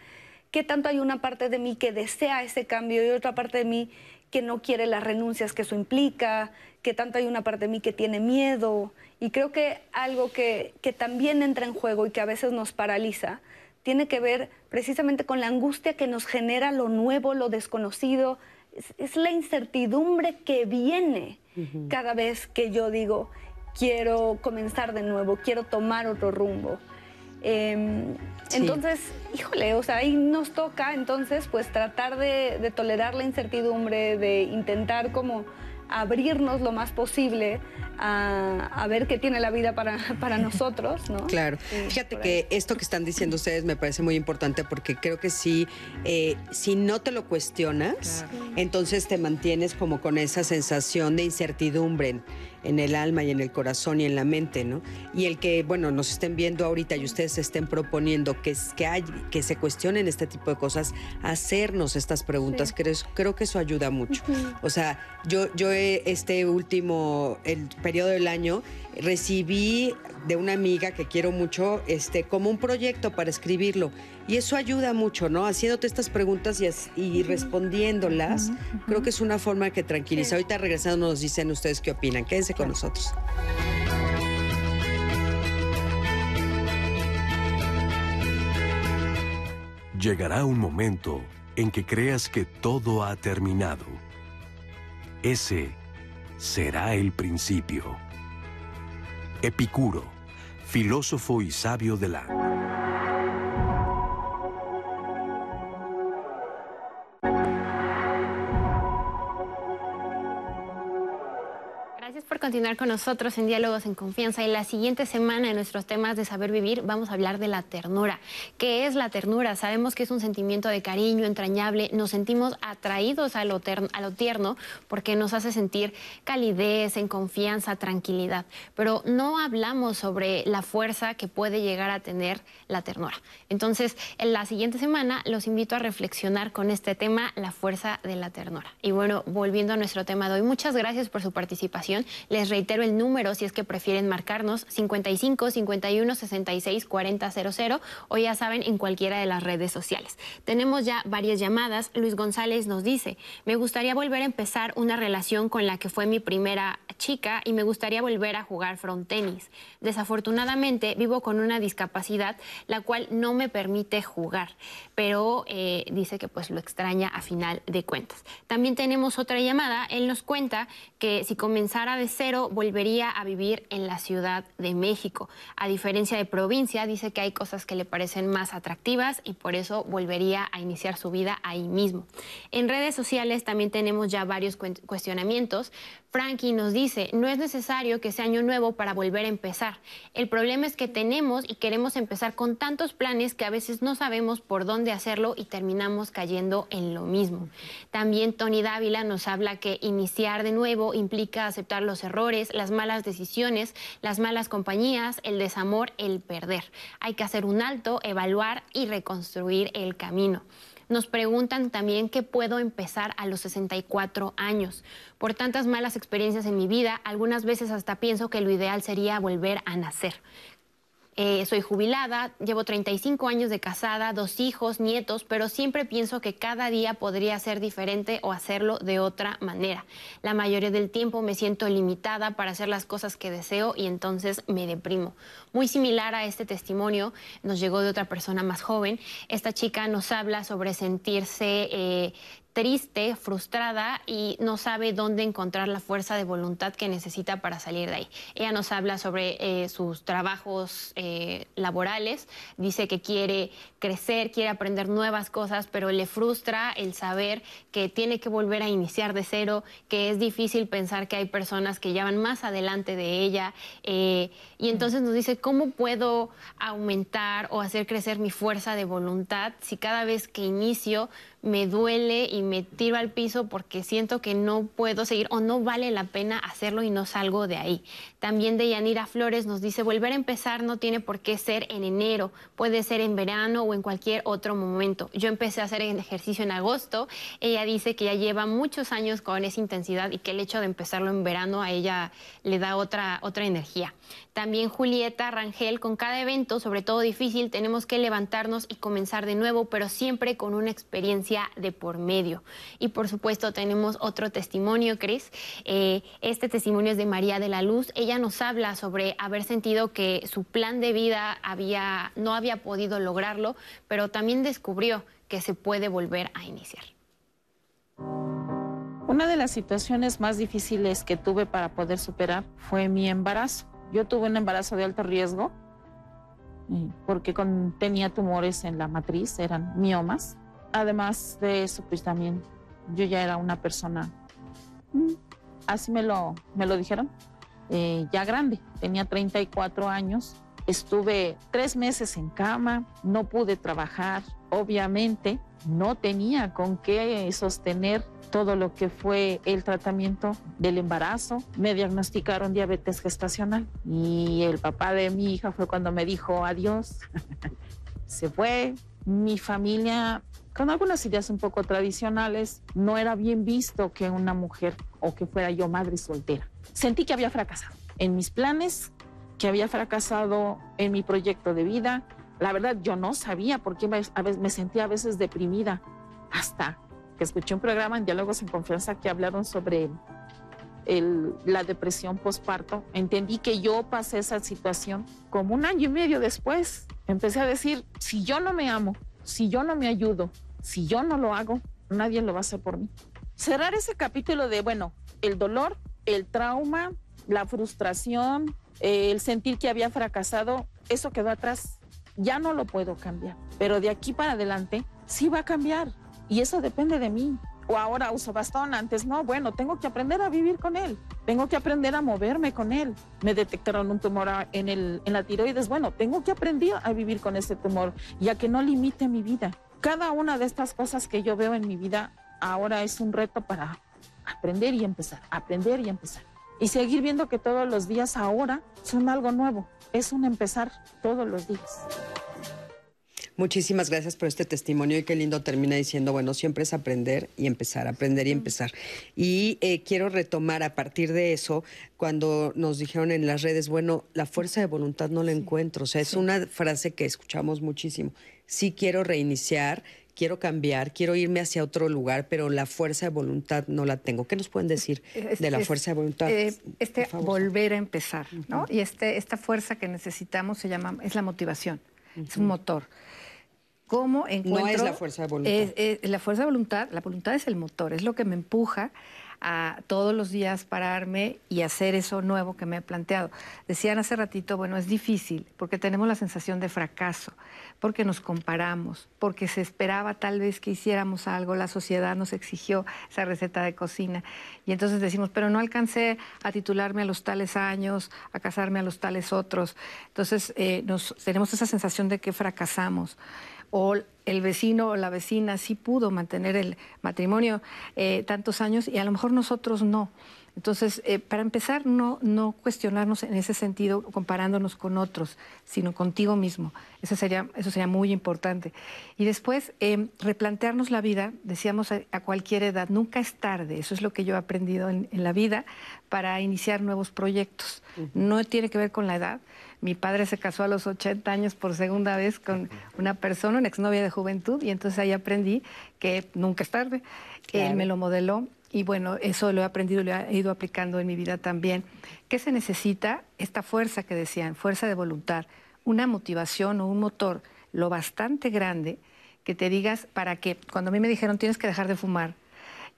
¿Qué tanto hay una parte de mí que desea ese cambio y otra parte de mí que no quiere las renuncias que eso implica? que tanto hay una parte de mí que tiene miedo. Y creo que algo que, que, también entra en juego y que a veces nos paraliza, tiene que ver precisamente con la angustia que nos genera lo nuevo, lo desconocido. Es, es la incertidumbre que viene uh -huh. cada vez que yo digo, quiero comenzar de nuevo, quiero tomar otro rumbo. Em, entonces, híjole, o sea, ahí nos toca entonces pues tratar de, de tolerar la incertidumbre, de intentar como abrirnos lo más posible a, ver qué tiene la vida para, para nosotros, ¿no? Claro. Fíjate que esto que están diciendo ustedes me parece muy importante porque creo que sí, eh, si no te lo cuestionas, entonces te mantienes como con esa sensación de incertidumbre en el alma y en el corazón y en la mente, ¿no? Y el que, bueno, nos estén viendo ahorita y ustedes estén proponiendo que, que, hay, que se cuestionen este tipo de cosas, hacernos estas preguntas, creo, creo, que eso ayuda mucho. O sea, yo, yo este último, el periodo del año, recibí de una amiga que quiero mucho, este, como un proyecto para escribirlo. Y eso ayuda mucho, ¿no? Haciéndote estas preguntas y, y respondiéndolas, creo que es una forma que tranquiliza. Ahorita regresando nos dicen ustedes qué opinan. Quédense con nosotros. Llegará un momento en que creas que todo ha terminado. Ese será el principio. Epicuro, filósofo y sabio de la continuar con nosotros en Diálogos en Confianza. Y la siguiente semana en nuestros temas de saber vivir vamos a hablar de la ternura. ¿Qué es la ternura? Sabemos que es un sentimiento de cariño entrañable. Nos sentimos atraídos a lo, a lo tierno porque nos hace sentir calidez, en confianza, tranquilidad. Pero no hablamos sobre la fuerza que puede llegar a tener la ternura. Entonces, en la siguiente semana los invito a reflexionar con este tema, la fuerza de la ternura. Y bueno, volviendo a nuestro tema de hoy, muchas gracias por su participación. Les reitero el número si es que prefieren marcarnos 55 51 66 40 00 o ya saben en cualquiera de las redes sociales. Tenemos ya varias llamadas. Luis González nos dice, me gustaría volver a empezar una relación con la que fue mi primera chica y me gustaría volver a jugar front tenis. Desafortunadamente vivo con una discapacidad la cual no me permite jugar, pero eh, dice que pues lo extraña a final de cuentas. También tenemos otra llamada. Él nos cuenta que si comenzara de cero volvería a vivir en la Ciudad de México. A diferencia de provincia, dice que hay cosas que le parecen más atractivas y por eso volvería a iniciar su vida ahí mismo. En redes sociales también tenemos ya varios cuestionamientos. Frankie nos dice, no es necesario que sea año nuevo para volver a empezar. El problema es que tenemos y queremos empezar con tantos planes que a veces no sabemos por dónde hacerlo y terminamos cayendo en lo mismo. También Tony Dávila nos habla que iniciar de nuevo implica aceptar los errores, las malas decisiones, las malas compañías, el desamor, el perder. Hay que hacer un alto, evaluar y reconstruir el camino. Nos preguntan también qué puedo empezar a los 64 años. Por tantas malas experiencias en mi vida, algunas veces hasta pienso que lo ideal sería volver a nacer. Eh, soy jubilada, llevo 35 años de casada, dos hijos, nietos, pero siempre pienso que cada día podría ser diferente o hacerlo de otra manera. La mayoría del tiempo me siento limitada para hacer las cosas que deseo y entonces me deprimo. Muy similar a este testimonio, nos llegó de otra persona más joven. Esta chica nos habla sobre sentirse eh, triste, frustrada y no sabe dónde encontrar la fuerza de voluntad que necesita para salir de ahí. Ella nos habla sobre eh, sus trabajos eh, laborales, dice que quiere crecer, quiere aprender nuevas cosas, pero le frustra el saber que tiene que volver a iniciar de cero, que es difícil pensar que hay personas que ya van más adelante de ella. Eh, y entonces nos dice, ¿cómo puedo aumentar o hacer crecer mi fuerza de voluntad si cada vez que inicio me duele y me tiro al piso porque siento que no puedo seguir o no vale la pena hacerlo y no salgo de ahí. También de Yanira Flores nos dice, volver a empezar no tiene por qué ser en enero, puede ser en verano o en cualquier otro momento. Yo empecé a hacer ejercicio en agosto, ella dice que ya lleva muchos años con esa intensidad y que el hecho de empezarlo en verano a ella le da otra, otra energía. También Julieta Rangel, con cada evento, sobre todo difícil, tenemos que levantarnos y comenzar de nuevo, pero siempre con una experiencia de por medio. Y por supuesto tenemos otro testimonio, Cris. Eh, este testimonio es de María de la Luz. Ella nos habla sobre haber sentido que su plan de vida había, no había podido lograrlo, pero también descubrió que se puede volver a iniciar. Una de las situaciones más difíciles que tuve para poder superar fue mi embarazo. Yo tuve un embarazo de alto riesgo eh, porque con, tenía tumores en la matriz, eran miomas. Además de eso, pues también yo ya era una persona, mm, así me lo, me lo dijeron, eh, ya grande, tenía 34 años. Estuve tres meses en cama, no pude trabajar, obviamente no tenía con qué sostener todo lo que fue el tratamiento del embarazo. Me diagnosticaron diabetes gestacional y el papá de mi hija fue cuando me dijo adiós. Se fue. Mi familia, con algunas ideas un poco tradicionales, no era bien visto que una mujer o que fuera yo madre soltera. Sentí que había fracasado en mis planes, que había fracasado en mi proyecto de vida. La verdad, yo no sabía por qué me, me sentía a veces deprimida hasta que escuché un programa en Diálogos en Confianza que hablaron sobre la depresión postparto. Entendí que yo pasé esa situación como un año y medio después. Empecé a decir, si yo no me amo, si yo no me ayudo, si yo no lo hago, nadie lo va a hacer por mí. Cerrar ese capítulo de, bueno, el dolor, el trauma, la frustración, eh, el sentir que había fracasado, eso quedó atrás. Ya no lo puedo cambiar, pero de aquí para adelante sí va a cambiar y eso depende de mí. O ahora uso bastón, antes no, bueno, tengo que aprender a vivir con él, tengo que aprender a moverme con él. Me detectaron un tumor en, el, en la tiroides, bueno, tengo que aprender a vivir con ese tumor, ya que no limite mi vida. Cada una de estas cosas que yo veo en mi vida ahora es un reto para aprender y empezar, aprender y empezar y seguir viendo que todos los días ahora son algo nuevo. Es un empezar todos los días. Muchísimas gracias por este testimonio y qué lindo termina diciendo, bueno, siempre es aprender y empezar, aprender y empezar. Y eh, quiero retomar a partir de eso, cuando nos dijeron en las redes, bueno, la fuerza de voluntad no la encuentro. O sea, es una frase que escuchamos muchísimo. Sí quiero reiniciar, quiero cambiar, quiero irme hacia otro lugar, pero la fuerza de voluntad no la tengo. ¿Qué nos pueden decir de la fuerza de voluntad? Eh, este volver a empezar, ¿no? Y este, esta fuerza que necesitamos se llama, es la motivación, es un motor. ¿Cómo encuentro? No es la fuerza de voluntad. la fuerza de voluntad, la voluntad es el motor, es lo que me empuja a todos los días pararme y hacer eso nuevo que me he planteado. Decían hace ratito, bueno, es difícil porque tenemos la sensación de fracaso, porque nos comparamos, porque se esperaba tal vez que hiciéramos algo, la sociedad nos exigió esa receta de cocina y entonces decimos, pero no alcancé a titularme a los tales años, a casarme a los tales otros. Entonces eh, nos, tenemos esa sensación de que fracasamos o el vecino o la vecina sí pudo mantener el matrimonio eh, tantos años y a lo mejor nosotros no. Entonces, eh, para empezar, no, no cuestionarnos en ese sentido comparándonos con otros, sino contigo mismo. Eso sería, eso sería muy importante. Y después, eh, replantearnos la vida, decíamos a, cualquier edad, nunca es tarde. Eso es lo que yo he aprendido en, la vida para iniciar nuevos proyectos. No tiene que ver con la edad, mi padre se casó a los 80 años por segunda vez con una persona, una exnovia de juventud, y entonces ahí aprendí que nunca es tarde. Él me lo modeló y bueno, eso lo he aprendido y lo he ido aplicando en mi vida también. ¿Qué se necesita? Esta fuerza que decían, fuerza de voluntad, una motivación o un motor lo bastante grande que te digas para que, cuando a mí me dijeron tienes que dejar de fumar,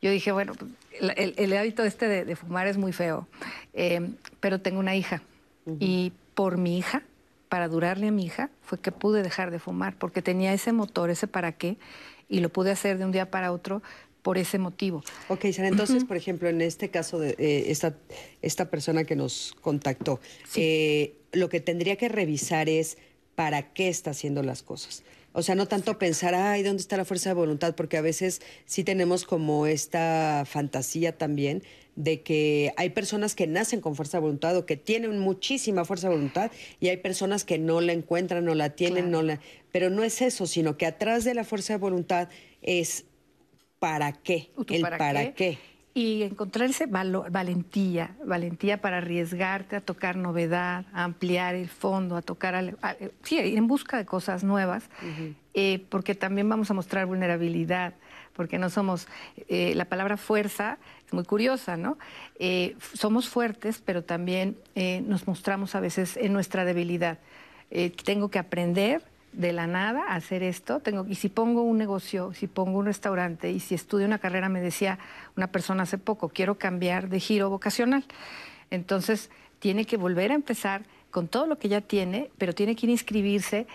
yo dije, bueno, pues, el, hábito este de, fumar es muy feo, eh, pero tengo una hija y por mi hija, para durarle a mi hija, fue que pude dejar de fumar, porque tenía ese motor, ese para qué, y lo pude hacer de un día para otro por ese motivo. Ok, Sara, entonces, por ejemplo, en este caso de eh, esta, esta persona que nos contactó, eh, lo que tendría que revisar es para qué está haciendo las cosas. O sea, no tanto pensar, ay, ¿dónde está la fuerza de voluntad? Porque a veces sí tenemos como esta fantasía también de que hay personas que nacen con fuerza de voluntad o que tienen muchísima fuerza de voluntad y hay personas que no la encuentran, no la tienen, no la... Pero no es eso, sino que atrás de la fuerza de voluntad es para qué, el para, qué? Y encontrarse valentía, valentía para arriesgarte a tocar novedad, a ampliar el fondo, a tocar, sí, ir en busca de cosas nuevas, eh, porque también vamos a mostrar vulnerabilidad porque no somos, eh, la palabra fuerza es muy curiosa, ¿no? Eh, somos fuertes, pero también eh, nos mostramos a veces en nuestra debilidad. tengo que aprender de la nada a hacer esto, tengo, y si pongo un negocio, si pongo un restaurante y si estudio una carrera, me decía una persona hace poco, quiero cambiar de giro vocacional. Entonces, tiene que volver a empezar con todo lo que ya tiene, pero tiene que inscribirse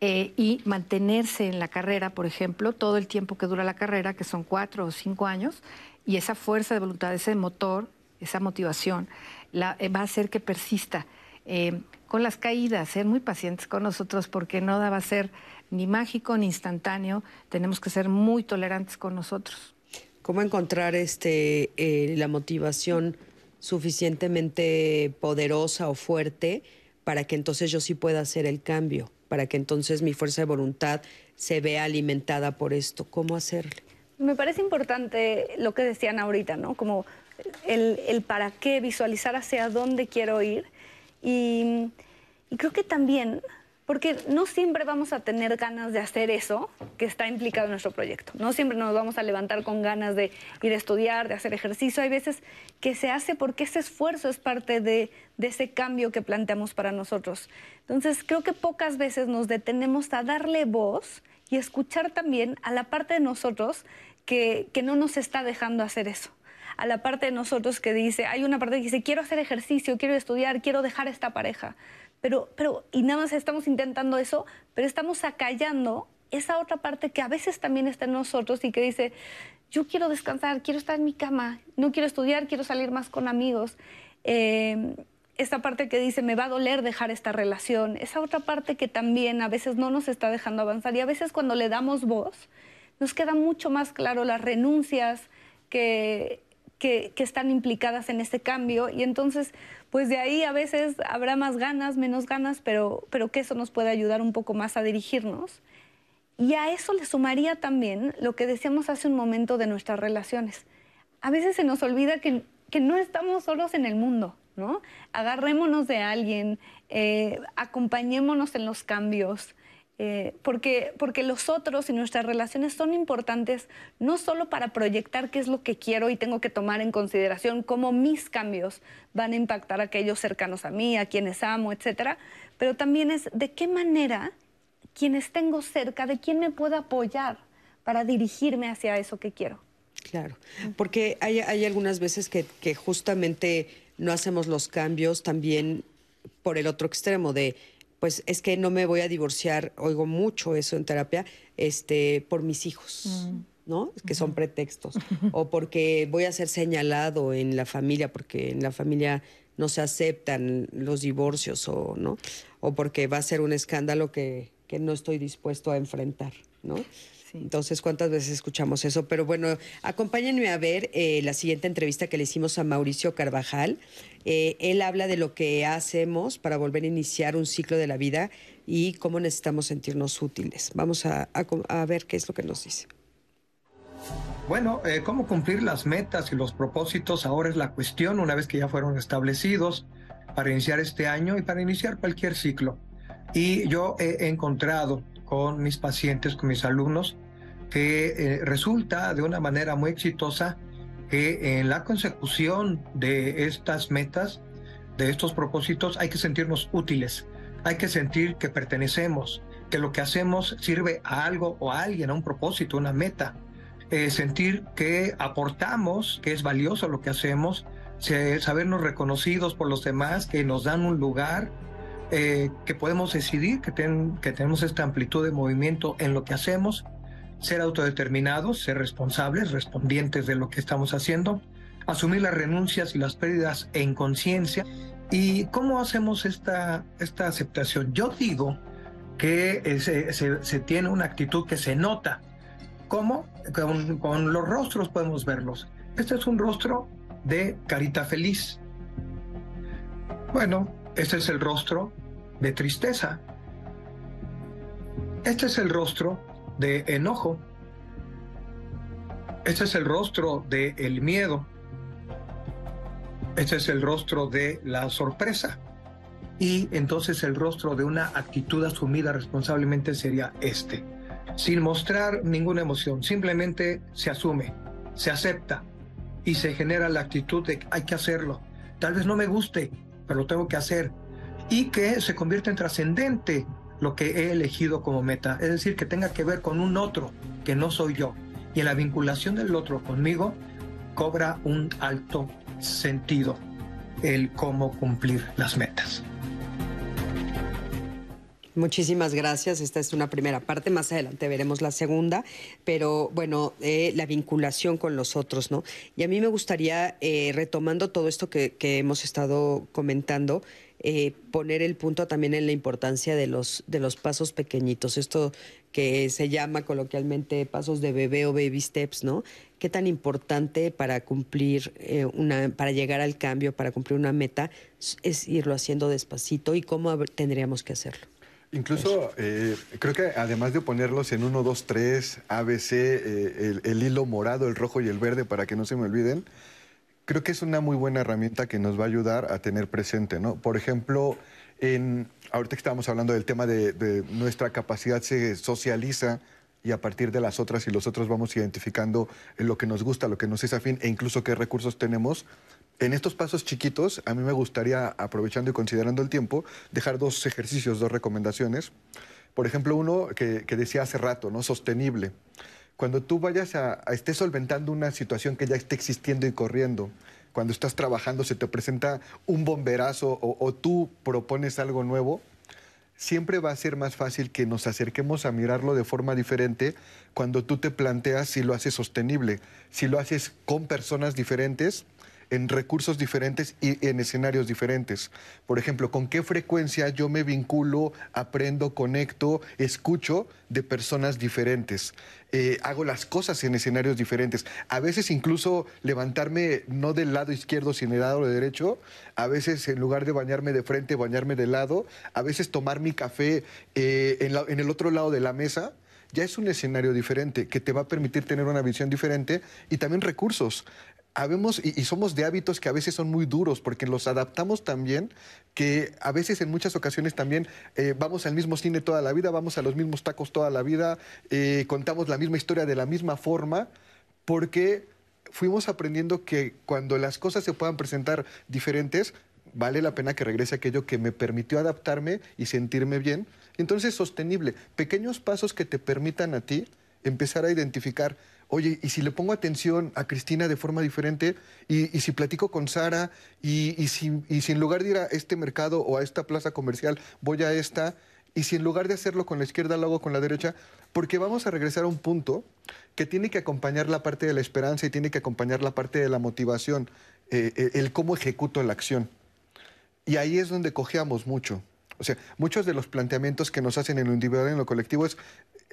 eh, y mantenerse en la carrera, por ejemplo, todo el tiempo que dura la carrera, que son cuatro o cinco años, y esa fuerza de voluntad, ese motor, esa motivación, la, eh, va a hacer que persista. Eh, con las caídas, ser muy pacientes con nosotros porque no va a ser ni mágico ni instantáneo, tenemos que ser muy tolerantes con nosotros. ¿Cómo encontrar este, eh, la motivación suficientemente poderosa o fuerte para que entonces yo sí pueda hacer el cambio, para que entonces mi fuerza de voluntad se vea alimentada por esto? ¿Cómo hacerle? Me parece importante lo que decían ahorita, ¿no? Como el, el para qué, visualizar hacia dónde quiero ir. Y, creo que también porque no siempre vamos a tener ganas de hacer eso que está implicado en nuestro proyecto. No siempre nos vamos a levantar con ganas de ir a estudiar, de hacer ejercicio. Hay veces que se hace porque ese esfuerzo es parte de, ese cambio que planteamos para nosotros. Entonces, creo que pocas veces nos detenemos a darle voz y escuchar también a la parte de nosotros que no nos está dejando hacer eso a la parte de nosotros que dice, hay una parte que dice, quiero hacer ejercicio, quiero estudiar, quiero dejar esta pareja pero, pero, y nada más estamos intentando eso, pero estamos acallando esa otra parte que a veces también está en nosotros y que dice, yo quiero descansar, quiero estar en mi cama, no quiero estudiar, quiero salir más con amigos. Eh, esta parte que dice, me va a doler dejar esta relación, esa otra parte que también a veces no nos está dejando avanzar y a veces cuando le damos voz, nos queda mucho más claro las renuncias que, que, están implicadas en ese cambio y entonces pues de ahí a veces habrá más ganas, menos ganas, pero, pero que eso nos puede ayudar un poco más a dirigirnos. Y a eso le sumaría también lo que decíamos hace un momento de nuestras relaciones. A veces se nos olvida que, que no estamos solos en el mundo, ¿no? Agarrémonos de alguien, eh, acompañémonos en los cambios, eh, porque, porque los otros y nuestras relaciones son importantes no solo para proyectar qué es lo que quiero y tengo que tomar en consideración cómo mis cambios van a impactar a aquellos cercanos a mí, a quienes amo, etcétera, pero también es de qué manera quienes tengo cerca, de quién me puedo apoyar para dirigirme hacia eso que quiero. Claro, porque hay, hay algunas veces que, que justamente no hacemos los cambios también por el otro extremo de pues es que no me voy a divorciar, oigo mucho eso en terapia, este, por mis hijos. Mm. ¿no? Que son pretextos. O porque voy a ser señalado en la familia, porque en la familia no se aceptan los divorcios, o, ¿no? O porque va a ser un escándalo que, que no estoy dispuesto a enfrentar, ¿no? Entonces, ¿cuántas veces escuchamos eso? Pero bueno, acompáñenme a ver eh, la siguiente entrevista que le hicimos a Mauricio Carvajal. Eh, él habla de lo que hacemos para volver a iniciar un ciclo de la vida y cómo necesitamos sentirnos útiles. Vamos a, ver qué es lo que nos dice. Bueno, eh, cómo cumplir las metas y los propósitos ahora es la cuestión una vez que ya fueron establecidos para iniciar este año y para iniciar cualquier ciclo. Y yo he encontrado con mis pacientes, con mis alumnos, que eh, resulta de una manera muy exitosa que en la consecución de estas metas, de estos propósitos, hay que sentirnos útiles, hay que sentir que pertenecemos, que lo que hacemos sirve a algo o a alguien, a un propósito, una meta. Eh, sentir que aportamos, que es valioso lo que hacemos, sabernos reconocidos por los demás, que nos dan un lugar, eh, que podemos decidir, que, que tenemos esta amplitud de movimiento en lo que hacemos, ser autodeterminados, ser responsables, respondientes de lo que estamos haciendo, asumir las renuncias y las pérdidas en conciencia. ¿Y cómo hacemos esta, esta aceptación? Yo digo que eh, se, se, tiene una actitud que se nota. ¿Cómo? Con, con los rostros podemos verlos. Este es un rostro de carita feliz. Bueno, este es el rostro de tristeza. Este es el rostro de enojo. Este es el rostro de el miedo. Este es el rostro de la sorpresa. Y entonces el rostro de una actitud asumida responsablemente sería este. Sin mostrar ninguna emoción, simplemente se asume, se acepta y se genera la actitud de hay que hacerlo. Tal vez no me guste, pero lo tengo que hacer. Y que se convierte en trascendente lo que he elegido como meta. Es decir, que tenga que ver con un otro que no soy yo. Y la vinculación del otro conmigo cobra un alto sentido el cómo cumplir las metas. Muchísimas gracias. Esta es una primera parte. Más adelante veremos la segunda. Pero bueno, eh, la vinculación con los otros, ¿no? Y a mí me gustaría, eh, retomando todo esto que, hemos estado comentando, eh, poner el punto también en la importancia de los, de los pasos pequeñitos, esto que se llama coloquialmente pasos de bebé o baby steps, ¿no? Qué tan importante para cumplir eh, una, para llegar al cambio, para cumplir una meta, es irlo haciendo despacito y cómo tendríamos que hacerlo. Incluso eh, creo que además de ponerlos en 1, 2, 3, ABC, el, el hilo morado, el rojo y el verde para que no se me olviden, creo que es una muy buena herramienta que nos va a ayudar a tener presente, ¿no? Por ejemplo, en, ahorita que estábamos hablando del tema de, nuestra capacidad se socializa y a partir de las otras y los otros vamos identificando lo que nos gusta, lo que nos es afín e incluso qué recursos tenemos. En estos pasos chiquitos, a mí me gustaría, aprovechando y considerando el tiempo, dejar dos ejercicios, dos recomendaciones. Por ejemplo, uno que, decía hace rato, ¿no? Sostenible cuando tú vayas a, estés solventando una situación que ya esté existiendo y corriendo, cuando estás trabajando se te presenta un bomberazo o, tú propones algo nuevo, siempre va a ser más fácil que nos acerquemos a mirarlo de forma diferente cuando tú te planteas si lo haces sostenible, si lo haces con personas diferentes en recursos diferentes y en escenarios diferentes. Por ejemplo, con qué frecuencia yo me vinculo, aprendo, conecto, escucho de personas diferentes. Eh, hago las cosas en escenarios diferentes. A veces incluso levantarme no del lado izquierdo, sino del lado derecho. A veces en lugar de bañarme de frente, bañarme de lado. A veces tomar mi café eh, en, en el otro lado de la mesa ya es un escenario diferente que te va a permitir tener una visión diferente y también recursos habemos y, somos de hábitos que a veces son muy duros porque los adaptamos también que a veces en muchas ocasiones también eh, vamos al mismo cine toda la vida, vamos a los mismos tacos toda la vida, eh, contamos la misma historia de la misma forma porque fuimos aprendiendo que cuando las cosas se puedan presentar diferentes, vale la pena que regrese aquello que me permitió adaptarme y sentirme bien. Entonces, sostenible, pequeños pasos que te permitan a ti empezar a identificar oye, y si le pongo atención a Cristina de forma diferente, y, si platico con Sara, y, si, en lugar de ir a este mercado o a esta plaza comercial, voy a esta, y si en lugar de hacerlo con la izquierda, lo hago con la derecha, porque vamos a regresar a un punto que tiene que acompañar la parte de la esperanza y tiene que acompañar la parte de la motivación, eh, eh, el cómo ejecuto la acción. Y ahí es donde cojeamos mucho. O sea, muchos de los planteamientos que nos hacen en lo individual y en lo colectivo es,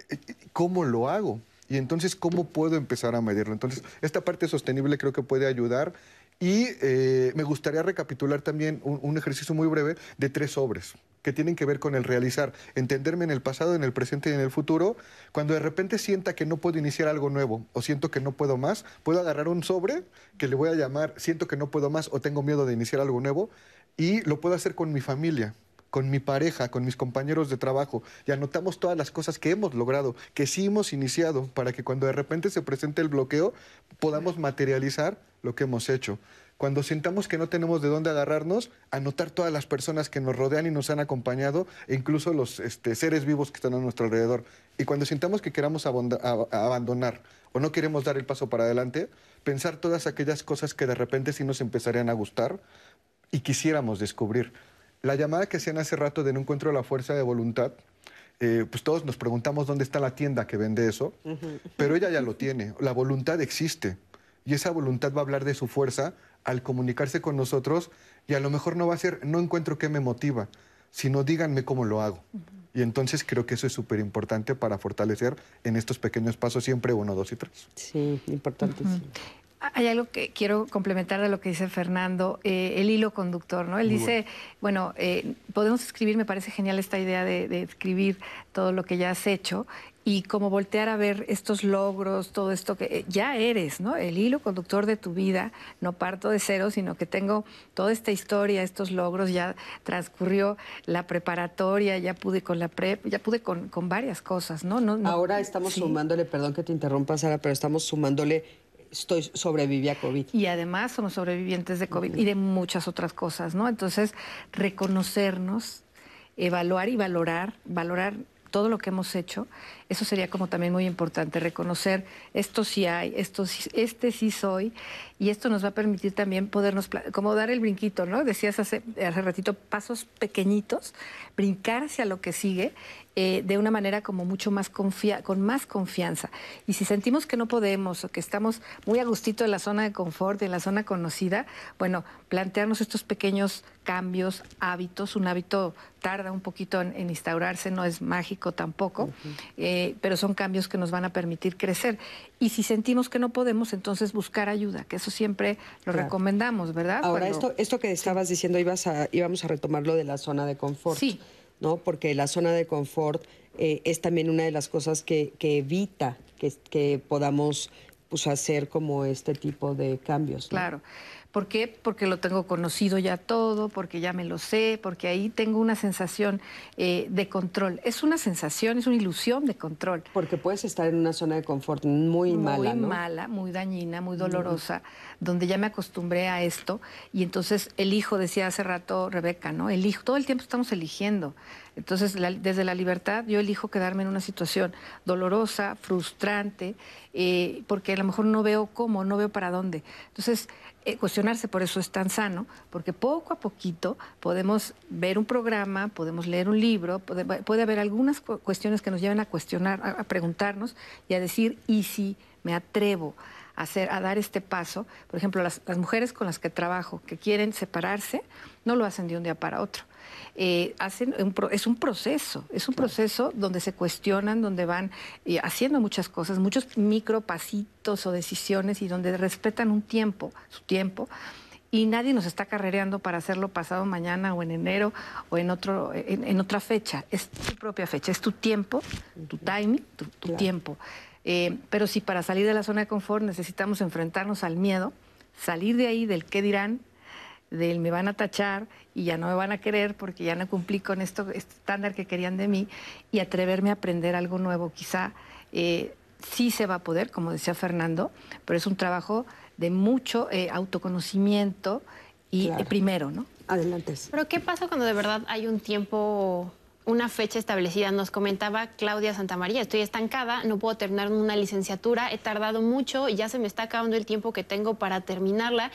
eh, ¿cómo lo hago? Y entonces, ¿cómo puedo empezar a medirlo? Entonces, esta parte sostenible creo que puede ayudar. Y eh, me gustaría recapitular también un, ejercicio muy breve de tres sobres que tienen que ver con el realizar, entenderme en el pasado, en el presente y en el futuro. Cuando de repente sienta que no puedo iniciar algo nuevo o siento que no puedo más, puedo agarrar un sobre que le voy a llamar siento que no puedo más o tengo miedo de iniciar algo nuevo y lo puedo hacer con mi familia con mi pareja, con mis compañeros de trabajo y anotamos todas las cosas que hemos logrado, que sí hemos iniciado, para que cuando de repente se presente el bloqueo podamos materializar lo que hemos hecho. Cuando sintamos que no tenemos de dónde agarrarnos, anotar todas las personas que nos rodean y nos han acompañado, e incluso los este, seres vivos que están a nuestro alrededor. Y cuando sintamos que queramos abandonar o no queremos dar el paso para adelante, pensar todas aquellas cosas que de repente sí nos empezarían a gustar y quisiéramos descubrir. La llamada que hacían hace rato de no encuentro la fuerza de voluntad, eh, pues todos nos preguntamos dónde está la tienda que vende eso, pero ella ya lo tiene, la voluntad existe y esa voluntad va a hablar de su fuerza al comunicarse con nosotros y a lo mejor no va a ser no encuentro qué me motiva, sino díganme cómo lo hago. Y entonces creo que eso es súper importante para fortalecer en estos pequeños pasos siempre uno, dos y tres. Sí, importantísimo. Hay algo que quiero complementar de lo que dice Fernando, eh, el hilo conductor, ¿no? Él dice, bueno, eh, podemos escribir, me parece genial esta idea de, escribir todo lo que ya has hecho y como voltear a ver estos logros, todo esto que eh, ya eres, ¿no? El hilo conductor de tu vida, no parto de cero, sino que tengo toda esta historia, estos logros, ya transcurrió la preparatoria, ya pude con la prep, ya pude con, varias cosas, ¿no? no, Ahora estamos sumándole, perdón que te interrumpa, Sara, pero estamos sumándole estoy sobreviví a COVID. Y además somos sobrevivientes de COVID y de muchas otras cosas, ¿no? Entonces, reconocernos, evaluar y valorar, valorar todo lo que hemos hecho, eso sería como también muy importante, reconocer esto sí hay, esto este sí soy y esto nos va a permitir también podernos, como dar el brinquito, ¿no? Decías hace, hace ratito, pasos pequeñitos, brincar hacia lo que sigue eh, de una manera como mucho más confia con más confianza. Y si sentimos que no podemos o que estamos muy a gustito en la zona de confort, en la zona conocida, bueno, plantearnos estos pequeños cambios, hábitos. Un hábito tarda un poquito en, instaurarse, no es mágico tampoco, eh, pero son cambios que nos van a permitir crecer. Y si sentimos que no podemos, entonces buscar ayuda, que eso siempre lo recomendamos, ¿verdad? Ahora, esto, esto que estabas diciendo, ibas a, íbamos a retomarlo de la zona de confort. Sí. ¿no? Porque la zona de confort eh, es también una de las cosas que, evita que, que podamos pues, hacer como este tipo de cambios. Claro. ¿Por qué? Porque lo tengo conocido ya todo, porque ya me lo sé, porque ahí tengo una sensación eh, de control. Es una sensación, es una ilusión de control. Porque puedes estar en una zona de confort muy, mala. Muy mala, muy dañina, muy dolorosa, donde ya me acostumbré a esto. Y entonces elijo, decía hace rato Rebeca, ¿no? Elijo, todo el tiempo estamos eligiendo. Entonces, desde la libertad, yo elijo quedarme en una situación dolorosa, frustrante, eh, porque a lo mejor no veo cómo, no veo para dónde. Entonces, eh, cuestionarse, por eso es tan sano, porque poco a poquito podemos ver un programa, podemos leer un libro, puede, haber algunas cuestiones que nos lleven a cuestionar, a, preguntarnos y a decir, ¿y si me atrevo? A, hacer, a dar este paso. Por ejemplo, las, mujeres con las que trabajo que quieren separarse, no lo hacen de un día para otro. Eh, hacen es un proceso, es un proceso donde se cuestionan, donde van eh, haciendo muchas cosas, muchos micropasitos o decisiones y donde respetan un tiempo, su tiempo. Y nadie nos está carrereando para hacerlo pasado mañana o en enero o en, otro, en, otra fecha. Es tu propia fecha, es tu tiempo, tu timing, tu, tiempo. Eh, pero si para salir de la zona de confort necesitamos enfrentarnos al miedo, salir de ahí del qué dirán, del me van a tachar y ya no me van a querer porque ya no cumplí con esto este estándar que querían de mí y atreverme a aprender algo nuevo. Quizá eh, sí se va a poder, como decía Fernando, pero es un trabajo de mucho eh, autoconocimiento y eh, primero, ¿no? Adelante. Pero ¿qué pasa cuando de verdad hay un tiempo una fecha establecida. Nos comentaba Claudia Santamaría, estoy estancada, no puedo terminar una licenciatura, he tardado mucho y ya se me está acabando el tiempo que tengo para terminarla.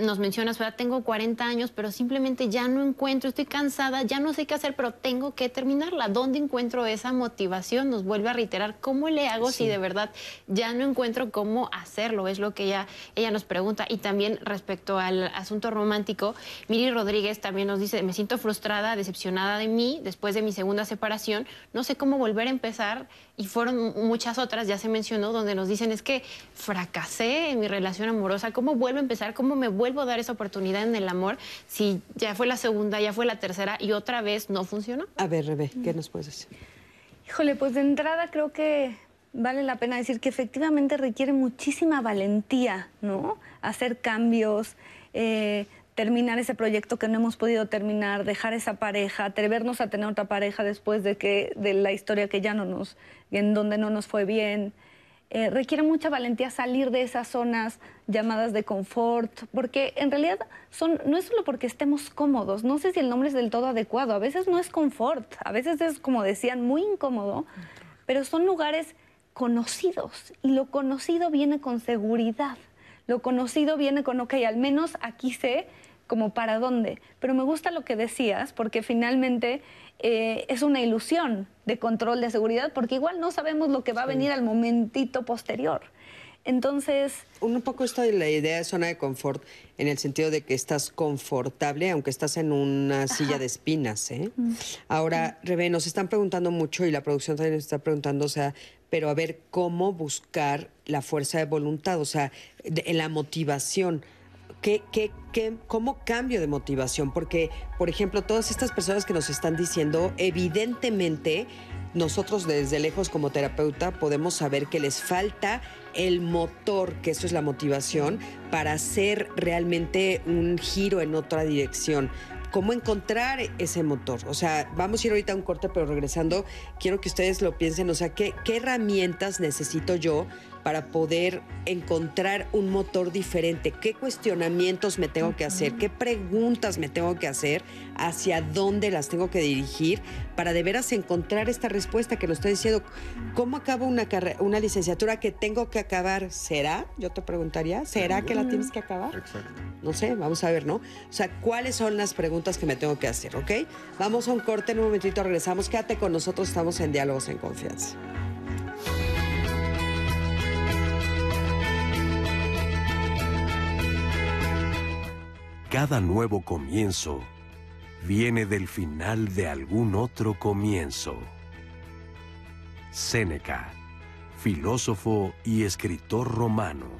Nos menciona su edad, tengo 40 años, pero simplemente ya no encuentro, estoy cansada, ya no sé qué hacer, pero tengo que terminarla. ¿Dónde encuentro esa motivación? Nos vuelve a reiterar, ¿cómo le hago si de verdad ya no encuentro cómo hacerlo? Es lo que ella, ella nos pregunta. Y también respecto al asunto romántico, Miri Rodríguez también nos dice, me siento frustrada, decepcionada de mí después de mi segunda separación, no sé cómo volver a empezar y fueron muchas otras, ya se mencionó, donde nos dicen es que fracasé en mi relación amorosa, ¿cómo vuelvo a empezar? ¿Cómo me vuelvo a dar esa oportunidad en el amor si ya fue la segunda, ya fue la tercera y otra vez no funcionó? A ver, Rebe, ¿qué nos puedes decir? Híjole, pues de entrada creo que vale la pena decir que efectivamente requiere muchísima valentía, ¿no? Hacer cambios, eh, terminar ese proyecto que no hemos podido terminar, dejar esa pareja, atrevernos a tener otra pareja después de que de la historia que ya no nos, en donde no nos fue bien. Eh, requiere mucha valentía salir de esas zonas llamadas de confort, porque en realidad son, no es solo porque estemos cómodos, no sé si el nombre es del todo adecuado, a veces no es confort, a veces es, como decían, muy incómodo, pero son lugares conocidos y lo conocido viene con seguridad. Lo conocido viene con, ok, al menos aquí sé como para dónde. Pero me gusta lo que decías, porque finalmente eh, es una ilusión de control de seguridad, porque igual no sabemos lo que va a venir al momentito posterior. Entonces... Un poco esto de la idea de zona de confort, en el sentido de que estás confortable, aunque estás en una silla de espinas. ¿eh? Mm. Ahora, Rebe, nos están preguntando mucho y la producción también nos está preguntando, o sea, pero a ver cómo buscar la fuerza de voluntad, o sea, en la motivación. ¿Qué, qué, qué, ¿Cómo cambio de motivación? Porque, por ejemplo, todas estas personas que nos están diciendo, evidentemente, nosotros desde lejos como terapeuta podemos saber que les falta el motor, que eso es la motivación, para hacer realmente un giro en otra dirección cómo encontrar ese motor. O sea, vamos a ir ahorita a un corte, pero regresando, quiero que ustedes lo piensen, o sea, ¿qué, qué herramientas necesito yo para poder encontrar un motor diferente? ¿Qué cuestionamientos me tengo que hacer? ¿Qué preguntas me tengo que hacer? ¿Hacia dónde las tengo que dirigir? Para de veras encontrar esta respuesta que nos está diciendo. ¿Cómo acabo una, una licenciatura que tengo que acabar? ¿Será? Yo te preguntaría, ¿será que la tienes que acabar? Exacto. No sé, vamos a ver, ¿no? O sea, ¿cuáles son las preguntas que me tengo que hacer? ¿Ok? Vamos a un corte, en un momentito regresamos. Quédate con nosotros, estamos en Diálogos en Confianza. Cada nuevo comienzo viene del final de algún otro comienzo. Séneca, filósofo y escritor romano.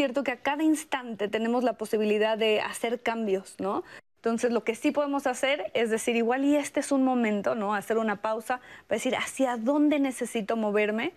Cierto que a cada instante tenemos la posibilidad de hacer cambios, ¿no? Entonces lo que sí podemos hacer es decir, igual y este es un momento, ¿no? Hacer una pausa para decir hacia dónde necesito moverme.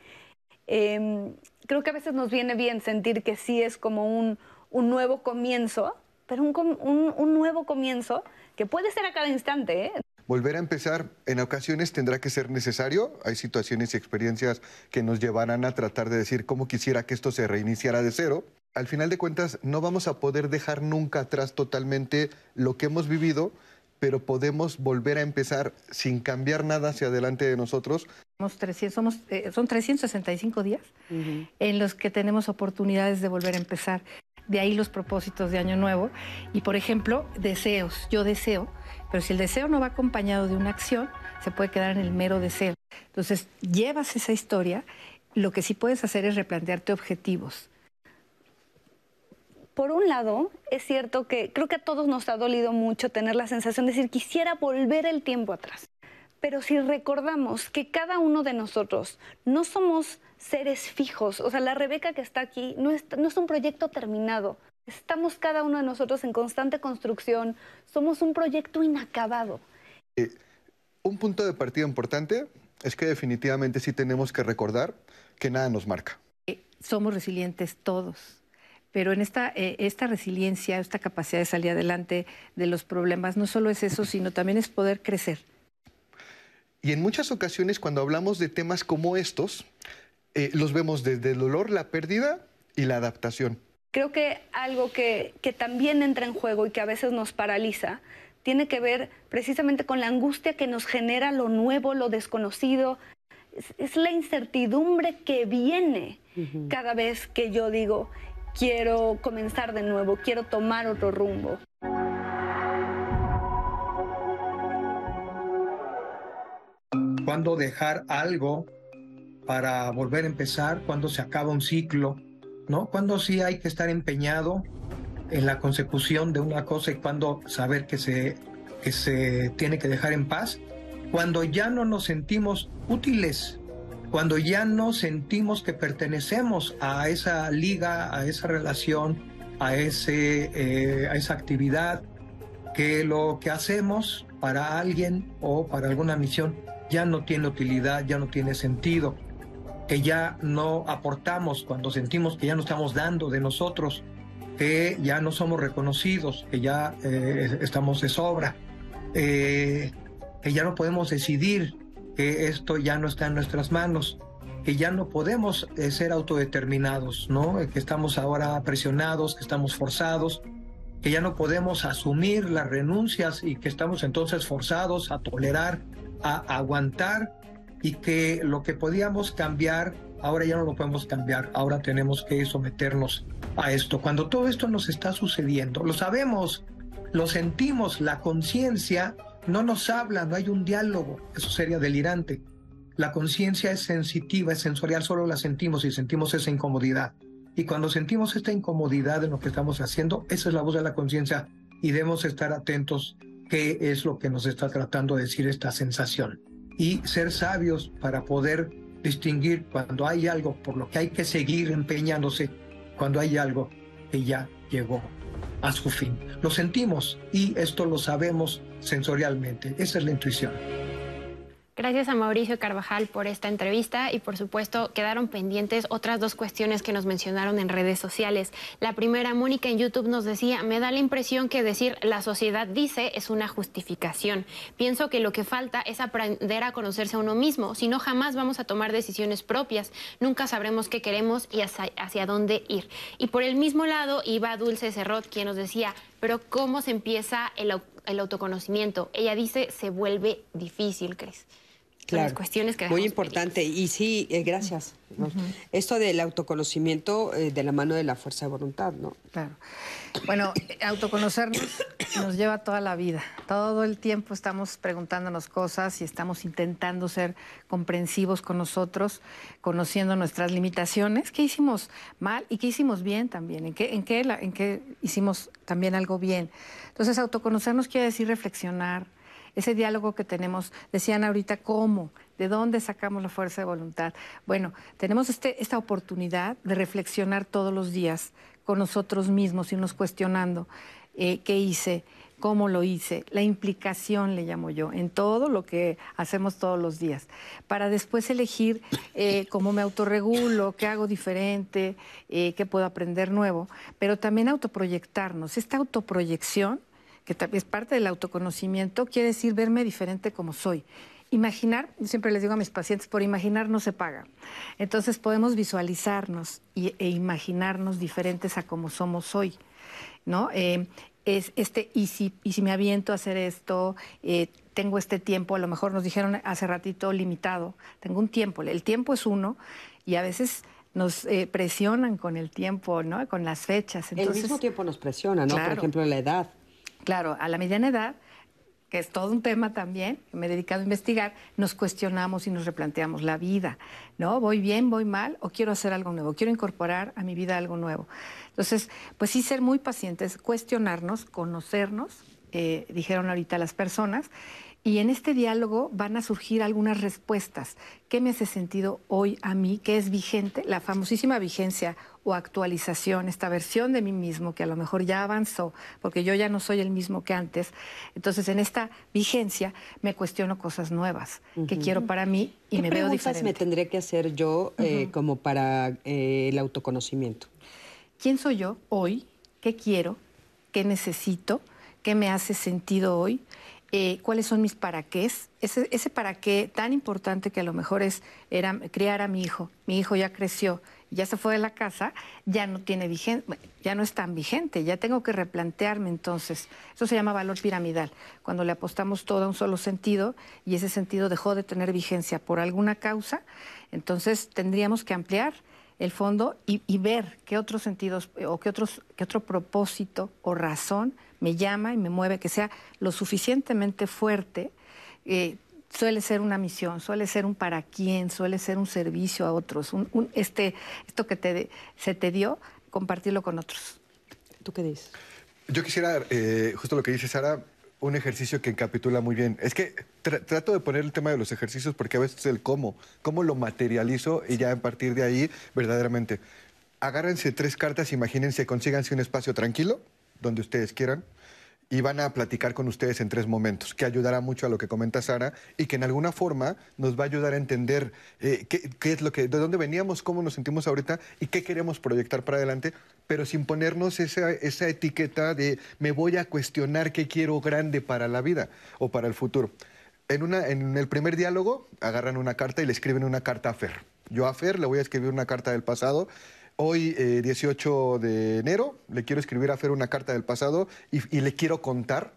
Em, creo que a veces nos viene bien sentir que sí es como un, un nuevo comienzo, pero un, un, un, nuevo comienzo que puede ser a cada instante. ¿eh? Volver a empezar en ocasiones tendrá que ser necesario. Hay situaciones y experiencias que nos llevarán a tratar de decir cómo quisiera que esto se reiniciara de cero. Al final de cuentas, no vamos a poder dejar nunca atrás totalmente lo que hemos vivido, pero podemos volver a empezar sin cambiar nada hacia adelante de nosotros. Somos 300, somos, eh, son 365 días en los que tenemos oportunidades de volver a empezar. De ahí los propósitos de Año Nuevo. Y, por ejemplo, deseos. Yo deseo pero si el deseo no va acompañado de una acción, se puede quedar en el mero deseo. Entonces, llevas esa historia, lo que sí puedes hacer es replantearte objetivos. Por un lado, es cierto que creo que a todos nos ha dolido mucho tener la sensación de decir, quisiera volver el tiempo atrás. Pero si recordamos que cada uno de nosotros no somos seres fijos, o sea, la Rebeca que está aquí no es, no es un proyecto terminado, Estamos cada uno de nosotros en constante construcción, somos un proyecto inacabado. Eh, un punto de partida importante es que definitivamente sí tenemos que recordar que nada nos marca. Eh, somos resilientes todos, pero en esta, eh, esta resiliencia, esta capacidad de salir adelante de los problemas, no solo es eso, sino también es poder crecer. Y en muchas ocasiones cuando hablamos de temas como estos, los vemos desde el dolor, la pérdida y la adaptación. Creo que algo que, también entra en juego y que a veces nos paraliza tiene que ver precisamente con la angustia que nos genera lo nuevo, lo desconocido. Es, la incertidumbre que viene cada vez que yo digo, quiero comenzar de nuevo, quiero tomar otro rumbo. ¿Cuándo dejar algo para volver a empezar? ¿Cuándo se acaba un ciclo? ¿No? Cuando sí hay que estar empeñado en la consecución de una cosa y cuando saber que se, que se tiene que dejar en paz, cuando ya no nos sentimos útiles, cuando ya no sentimos que pertenecemos a esa liga, a esa relación, a, ese, eh, a esa actividad, que lo que hacemos para alguien o para alguna misión ya no tiene utilidad, ya no tiene sentido que ya no aportamos, cuando sentimos que ya no estamos dando de nosotros, que ya no somos reconocidos, que ya eh, estamos de sobra, eh, que ya no podemos decidir, que esto ya no está en nuestras manos, que ya no podemos eh, ser autodeterminados, ¿no? que estamos ahora presionados, que estamos forzados, que ya no podemos asumir las renuncias y que estamos entonces forzados a tolerar, a aguantar y que lo que podíamos cambiar, ahora ya no lo podemos cambiar, ahora tenemos que someternos a esto. Cuando todo esto nos está sucediendo, lo sabemos, lo sentimos, la conciencia no nos habla, no hay un diálogo, eso sería delirante. La conciencia es sensitiva, es sensorial, solo la sentimos y sentimos esa incomodidad. Y cuando sentimos esta incomodidad en lo que estamos haciendo, esa es la voz de la conciencia y debemos estar atentos qué es lo que nos está tratando de decir esta sensación y ser sabios para poder distinguir cuando hay algo por lo que hay que seguir empeñándose, cuando hay algo que ya llegó a su fin. Lo sentimos y esto lo sabemos sensorialmente. Esa es la intuición. Gracias a Mauricio Carvajal por esta entrevista y por supuesto quedaron pendientes otras dos cuestiones que nos mencionaron en redes sociales. La primera, Mónica en YouTube nos decía, me da la impresión que decir la sociedad dice es una justificación. Pienso que lo que falta es aprender a conocerse a uno mismo, si no jamás vamos a tomar decisiones propias, nunca sabremos qué queremos y hacia, dónde ir. Y por el mismo lado iba Dulce Cerrot, quien nos decía, pero ¿cómo se empieza el, el autoconocimiento? Ella dice, se vuelve difícil, Cris. Claro, cuestiones que muy importante. Y sí, eh, gracias. Esto del autoconocimiento eh, de la mano de la fuerza de voluntad, ¿no? Claro. Bueno, autoconocernos nos lleva toda la vida. Todo el tiempo estamos preguntándonos cosas y estamos intentando ser comprensivos con nosotros, conociendo nuestras limitaciones, qué hicimos mal y qué hicimos bien también, en qué, en qué, en qué hicimos también algo bien. Entonces, autoconocernos quiere decir reflexionar, ese diálogo que tenemos. Decían ahorita cómo, de dónde sacamos la fuerza de voluntad. Bueno, tenemos este, esta oportunidad de reflexionar todos los días con nosotros mismos, irnos cuestionando eh, qué hice, cómo lo hice, la implicación le llamo yo, en todo lo que hacemos todos los días, para después elegir eh, cómo me autorregulo, qué hago diferente, eh, qué puedo aprender nuevo, pero también autoproyectarnos. Esta autoproyección que es parte del autoconocimiento, quiere decir verme diferente como soy. Imaginar, siempre les digo a mis pacientes, por imaginar no se paga. Entonces podemos visualizarnos e imaginarnos diferentes a como somos hoy. ¿no? Eh, es este, y si, y si me aviento a hacer esto, eh, tengo este tiempo, a lo mejor nos dijeron hace ratito limitado, tengo un tiempo, el tiempo es uno y a veces nos eh, presionan con el tiempo, ¿no? Con las fechas. el mismo tiempo nos presiona, ¿no? Por ejemplo, la edad. Claro, a la mediana edad, que es todo un tema también, que me he dedicado a investigar, nos cuestionamos y nos replanteamos la vida, ¿no? ¿Voy bien, voy mal o quiero hacer algo nuevo? Quiero incorporar a mi vida algo nuevo. Entonces, pues sí ser muy pacientes, cuestionarnos, conocernos, eh, dijeron ahorita las personas, y en este diálogo van a surgir algunas respuestas. ¿Qué me hace sentido hoy a mí? ¿Qué es vigente? La famosísima vigencia o actualización, esta versión de mí mismo que a lo mejor ya avanzó, porque yo ya no soy el mismo que antes. Entonces, en esta vigencia me cuestiono cosas nuevas que quiero para mí y me veo diferente. ¿Qué me tendría que hacer yo eh, como para eh, el autoconocimiento? ¿Quién soy yo hoy? ¿Qué quiero? ¿Qué necesito? ¿Qué me hace sentido hoy? Eh, cuáles son mis para qué. Ese, ese para qué tan importante que a lo mejor es era criar a mi hijo. Mi hijo ya creció, ya se fue de la casa, ya no tiene vigente, ya no es tan vigente, ya tengo que replantearme entonces. Eso se llama valor piramidal, cuando le apostamos todo a un solo sentido y ese sentido dejó de tener vigencia por alguna causa, entonces tendríamos que ampliar el fondo y, ver qué otros sentidos o qué, otros, qué otro propósito o razón me llama y me mueve, que sea lo suficientemente fuerte, eh, suele ser una misión, suele ser un para quién, suele ser un servicio a otros, un, este, esto que te, se te dio, compartirlo con otros. ¿Tú qué dices? Yo quisiera, eh, justo lo que dice Sara, un ejercicio que encapitula muy bien. Es que trato de poner el tema de los ejercicios porque a veces es el cómo, cómo lo materializo y ya a partir de ahí, verdaderamente. Agárrense tres cartas, imagínense, consíganse un espacio tranquilo, donde ustedes quieran y van a platicar con ustedes en tres momentos, que ayudará mucho a lo que comenta Sara y que en alguna forma nos va a ayudar a entender eh, qué, es lo que, de dónde veníamos, cómo nos sentimos ahorita y qué queremos proyectar para adelante, pero sin ponernos esa, esa etiqueta de me voy a cuestionar qué quiero grande para la vida o para el futuro. En, una, en el primer diálogo agarran una carta y le escriben una carta a Fer. Yo a Fer le voy a escribir una carta del pasado Hoy, 18 eh, de enero, le quiero escribir a Fer una carta del pasado y, le quiero contar.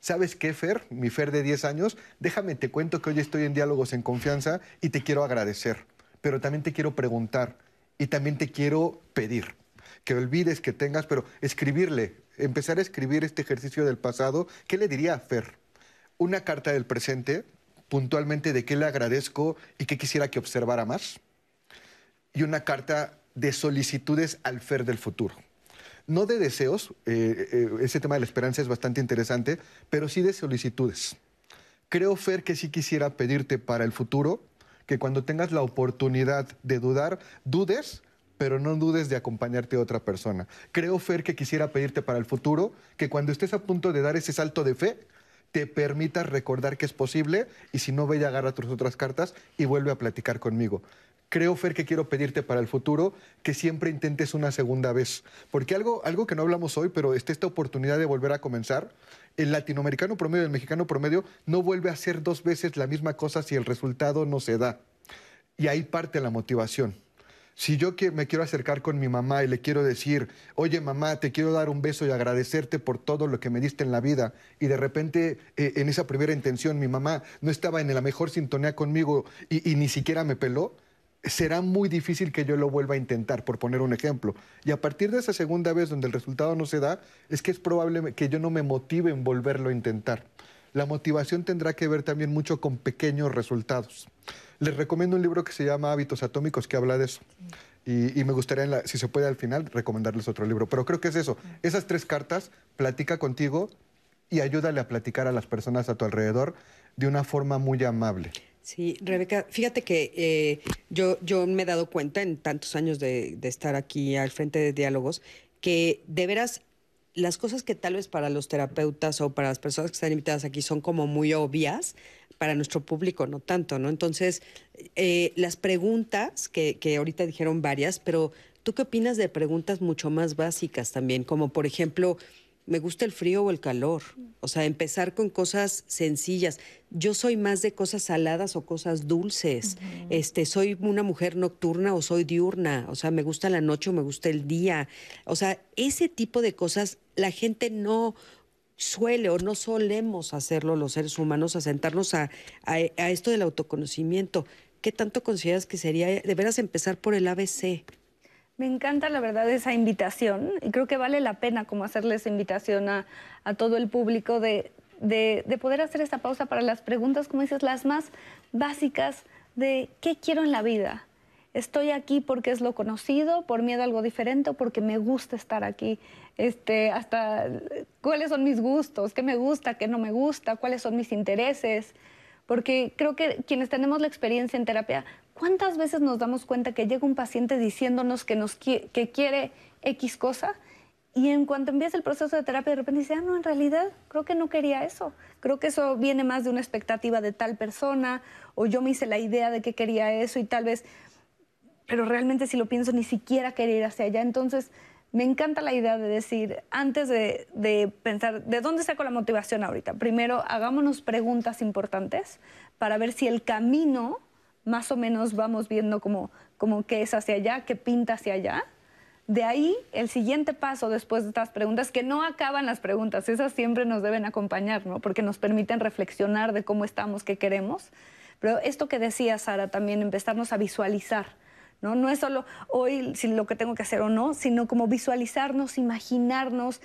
¿Sabes qué, Fer? Mi Fer de 10 años, déjame, te cuento que hoy estoy en diálogos en confianza y te quiero agradecer, pero también te quiero preguntar y también te quiero pedir que olvides que tengas, pero escribirle, empezar a escribir este ejercicio del pasado, ¿qué le diría a Fer? Una carta del presente, puntualmente de qué le agradezco y qué quisiera que observara más. Y una carta de solicitudes al Fer del futuro. No de deseos, eh, eh, ese tema de la esperanza es bastante interesante, pero sí de solicitudes. Creo, Fer, que sí quisiera pedirte para el futuro que cuando tengas la oportunidad de dudar, dudes, pero no dudes de acompañarte a otra persona. Creo, Fer, que quisiera pedirte para el futuro que cuando estés a punto de dar ese salto de fe, te permitas recordar que es posible y si no, ve y agarra tus otras cartas y vuelve a platicar conmigo. Creo, Fer, que quiero pedirte para el futuro que siempre intentes una segunda vez. Porque algo, algo que no hablamos hoy, pero está esta oportunidad de volver a comenzar, el latinoamericano promedio, el mexicano promedio, no vuelve a hacer dos veces la misma cosa si el resultado no se da. Y ahí parte la motivación. Si yo me quiero acercar con mi mamá y le quiero decir, oye mamá, te quiero dar un beso y agradecerte por todo lo que me diste en la vida, y de repente eh, en esa primera intención mi mamá no estaba en la mejor sintonía conmigo y ni siquiera me peló, será muy difícil que yo lo vuelva a intentar, por poner un ejemplo. Y a partir de esa segunda vez donde el resultado no se da, es que es probable que yo no me motive en volverlo a intentar. La motivación tendrá que ver también mucho con pequeños resultados. Les recomiendo un libro que se llama Hábitos Atómicos que habla de eso. Y, me gustaría, si se puede al final, recomendarles otro libro. Pero creo que es eso. Esas tres cartas, platica contigo y ayúdale a platicar a las personas a tu alrededor de una forma muy amable. Sí, Rebeca, fíjate que eh, yo, yo me he dado cuenta en tantos años de, estar aquí al frente de diálogos que de veras las cosas que tal vez para los terapeutas o para las personas que están invitadas aquí son como muy obvias, para nuestro público no tanto, ¿no? Entonces, eh, las preguntas, que, que ahorita dijeron varias, pero ¿tú qué opinas de preguntas mucho más básicas también? Como por ejemplo, me gusta el frío o el calor. O sea, empezar con cosas sencillas. Yo soy más de cosas saladas o cosas dulces. Este, soy una mujer nocturna o soy diurna. O sea, me gusta la noche o me gusta el día. O sea, ese tipo de cosas la gente no suele o no solemos hacerlo los seres humanos, a sentarnos a, a esto del autoconocimiento. ¿Qué tanto consideras que sería de veras empezar por el ABC? Me encanta la verdad esa invitación y creo que vale la pena como hacerle esa invitación a, todo el público de, de, poder hacer esta pausa para las preguntas, como dices, las más básicas de qué quiero en la vida. Estoy aquí porque es lo conocido, por miedo a algo diferente o porque me gusta estar aquí. Este, hasta cuáles son mis gustos, qué me gusta, qué no me gusta, cuáles son mis intereses. Porque creo que quienes tenemos la experiencia en terapia ¿Cuántas veces nos damos cuenta que llega un paciente diciéndonos que, nos que quiere X cosa y en cuanto empieza el proceso de terapia de repente dice, ah, no, en realidad creo que no quería eso. Creo que eso viene más de una expectativa de tal persona o yo me hice la idea de que quería eso y tal vez, pero realmente si lo pienso ni siquiera quería ir hacia allá. Entonces, me encanta la idea de decir, antes de, pensar, ¿de dónde saco la motivación ahorita? Primero, hagámonos preguntas importantes para ver si el camino más o menos vamos viendo como, como qué es hacia allá, qué pinta hacia allá. De ahí, el siguiente paso después de estas preguntas, que no acaban las preguntas, esas siempre nos deben acompañar, ¿no? Porque nos permiten reflexionar de cómo estamos, qué queremos. Pero esto que decía Sara, también empezarnos a visualizar, ¿no? No es solo hoy lo que tengo que hacer o no, sino como visualizarnos, imaginarnos,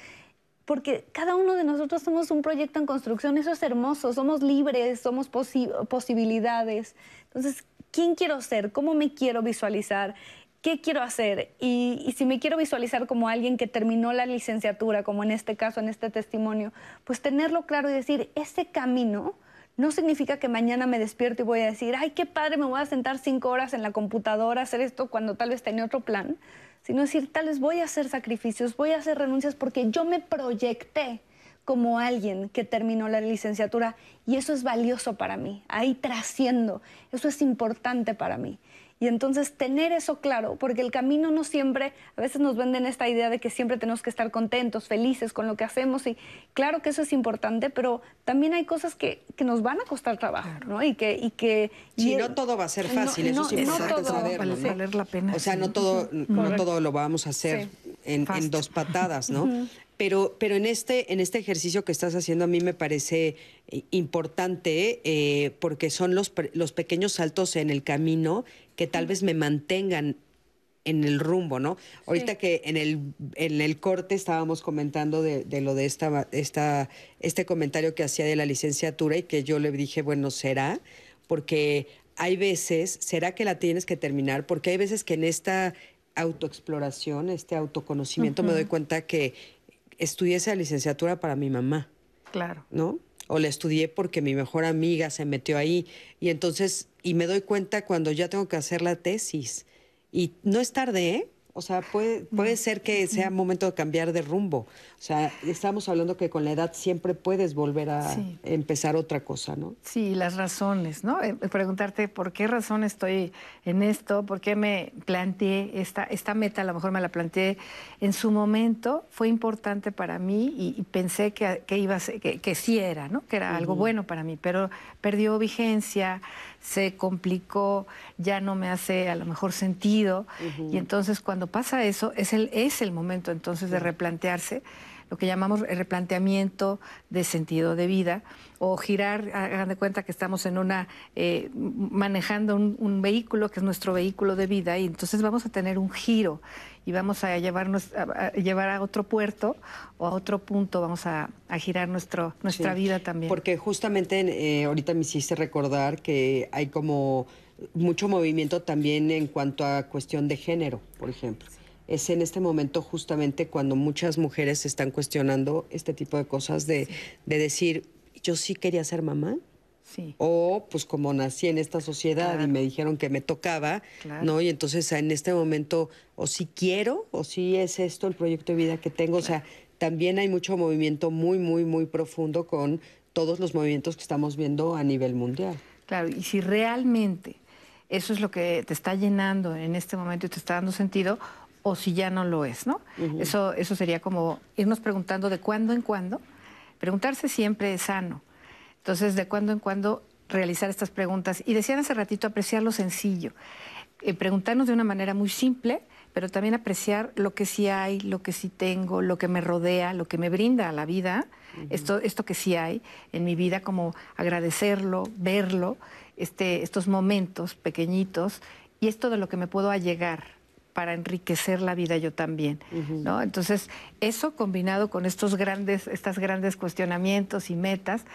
porque cada uno de nosotros somos un proyecto en construcción, eso es hermoso, somos libres, somos posibilidades. Entonces, quién quiero ser, cómo me quiero visualizar, qué quiero hacer. Y, si me quiero visualizar como alguien que terminó la licenciatura, como en este caso, en este testimonio, pues tenerlo claro y decir, ese camino no significa que mañana me despierto y voy a decir, ay, qué padre, me voy a sentar cinco horas en la computadora a hacer esto cuando tal vez tenía otro plan, sino decir, tal vez voy a hacer sacrificios, voy a hacer renuncias porque yo me proyecté como alguien que terminó la licenciatura y eso es valioso para mí, ahí trasciendo, eso es importante para mí. Y entonces tener eso claro, porque el camino no siempre, a veces nos venden esta idea de que siempre tenemos que estar contentos, felices con lo que hacemos y claro que eso es importante, pero también hay cosas que, que nos van a costar trabajo, ¿no? Y que... Y que y no todo va a ser fácil, eso es importante saberlo, Valer la pena. O sea, no todo, no todo lo vamos a hacer en, en, dos patadas, ¿no? Pero, pero en, este, en este ejercicio que estás haciendo a mí me parece eh, importante eh, porque son los, los pequeños saltos en el camino que tal vez me mantengan en el rumbo, ¿no? Ahorita que en el, en el corte estábamos comentando de, de, lo de esta, esta, este comentario que hacía de la licenciatura y que yo le dije, bueno, será, porque hay veces, ¿será que la tienes que terminar? Porque hay veces que en esta autoexploración, este autoconocimiento, me doy cuenta que estudié esa licenciatura para mi mamá. Claro. ¿No? o la estudié porque mi mejor amiga se metió ahí. Y entonces, y me doy cuenta cuando ya tengo que hacer la tesis. Y no es tarde, ¿eh? O sea, puede, puede ser que sea momento de cambiar de rumbo. O sea, estamos hablando que con la edad siempre puedes volver a empezar otra cosa, ¿no? Sí, las razones, ¿no? Eh, preguntarte por qué razón estoy en esto, por qué me planteé esta, esta meta, a lo mejor me la planteé en su momento, fue importante para mí y, pensé que, que, iba a ser, que, que, sí era, ¿no? Que era algo bueno para mí, pero perdió vigencia se complicó, ya no me hace a lo mejor sentido. Y entonces cuando pasa eso, es el, es el momento entonces de replantearse lo que llamamos el replanteamiento de sentido de vida o girar, hagan de cuenta que estamos en una, eh, manejando un, vehículo que es nuestro vehículo de vida y entonces vamos a tener un giro y vamos a llevarnos a, llevar a otro puerto o a otro punto, vamos a, girar nuestro, nuestra vida también. Porque justamente eh, ahorita me hiciste recordar que hay como mucho movimiento también en cuanto a cuestión de género, por ejemplo es en este momento justamente cuando muchas mujeres están cuestionando este tipo de cosas de, decir, yo sí quería ser mamá. Sí. O pues como nací en esta sociedad y me dijeron que me tocaba, ¿no? Y entonces en este momento o si quiero o si es esto el proyecto de vida que tengo, o sea, también hay mucho movimiento muy, muy, muy profundo con todos los movimientos que estamos viendo a nivel mundial. Claro, y si realmente eso es lo que te está llenando en este momento y te está dando sentido, o si ya no lo es, ¿no? eso, eso sería como irnos preguntando de cuándo en cuándo. Preguntarse siempre es sano. Entonces, de cuándo en cuándo realizar estas preguntas. Y decían hace ratito, apreciar lo sencillo. Eh, preguntarnos de una manera muy simple, pero también apreciar lo que sí hay, lo que sí tengo, lo que me rodea, lo que me brinda a la vida, esto, esto que sí hay en mi vida, como agradecerlo, verlo, este, estos momentos pequeñitos y esto de lo que me puedo allegar para enriquecer la vida yo también, ¿no? Entonces, eso combinado con estos grandes, estas grandes cuestionamientos y metas,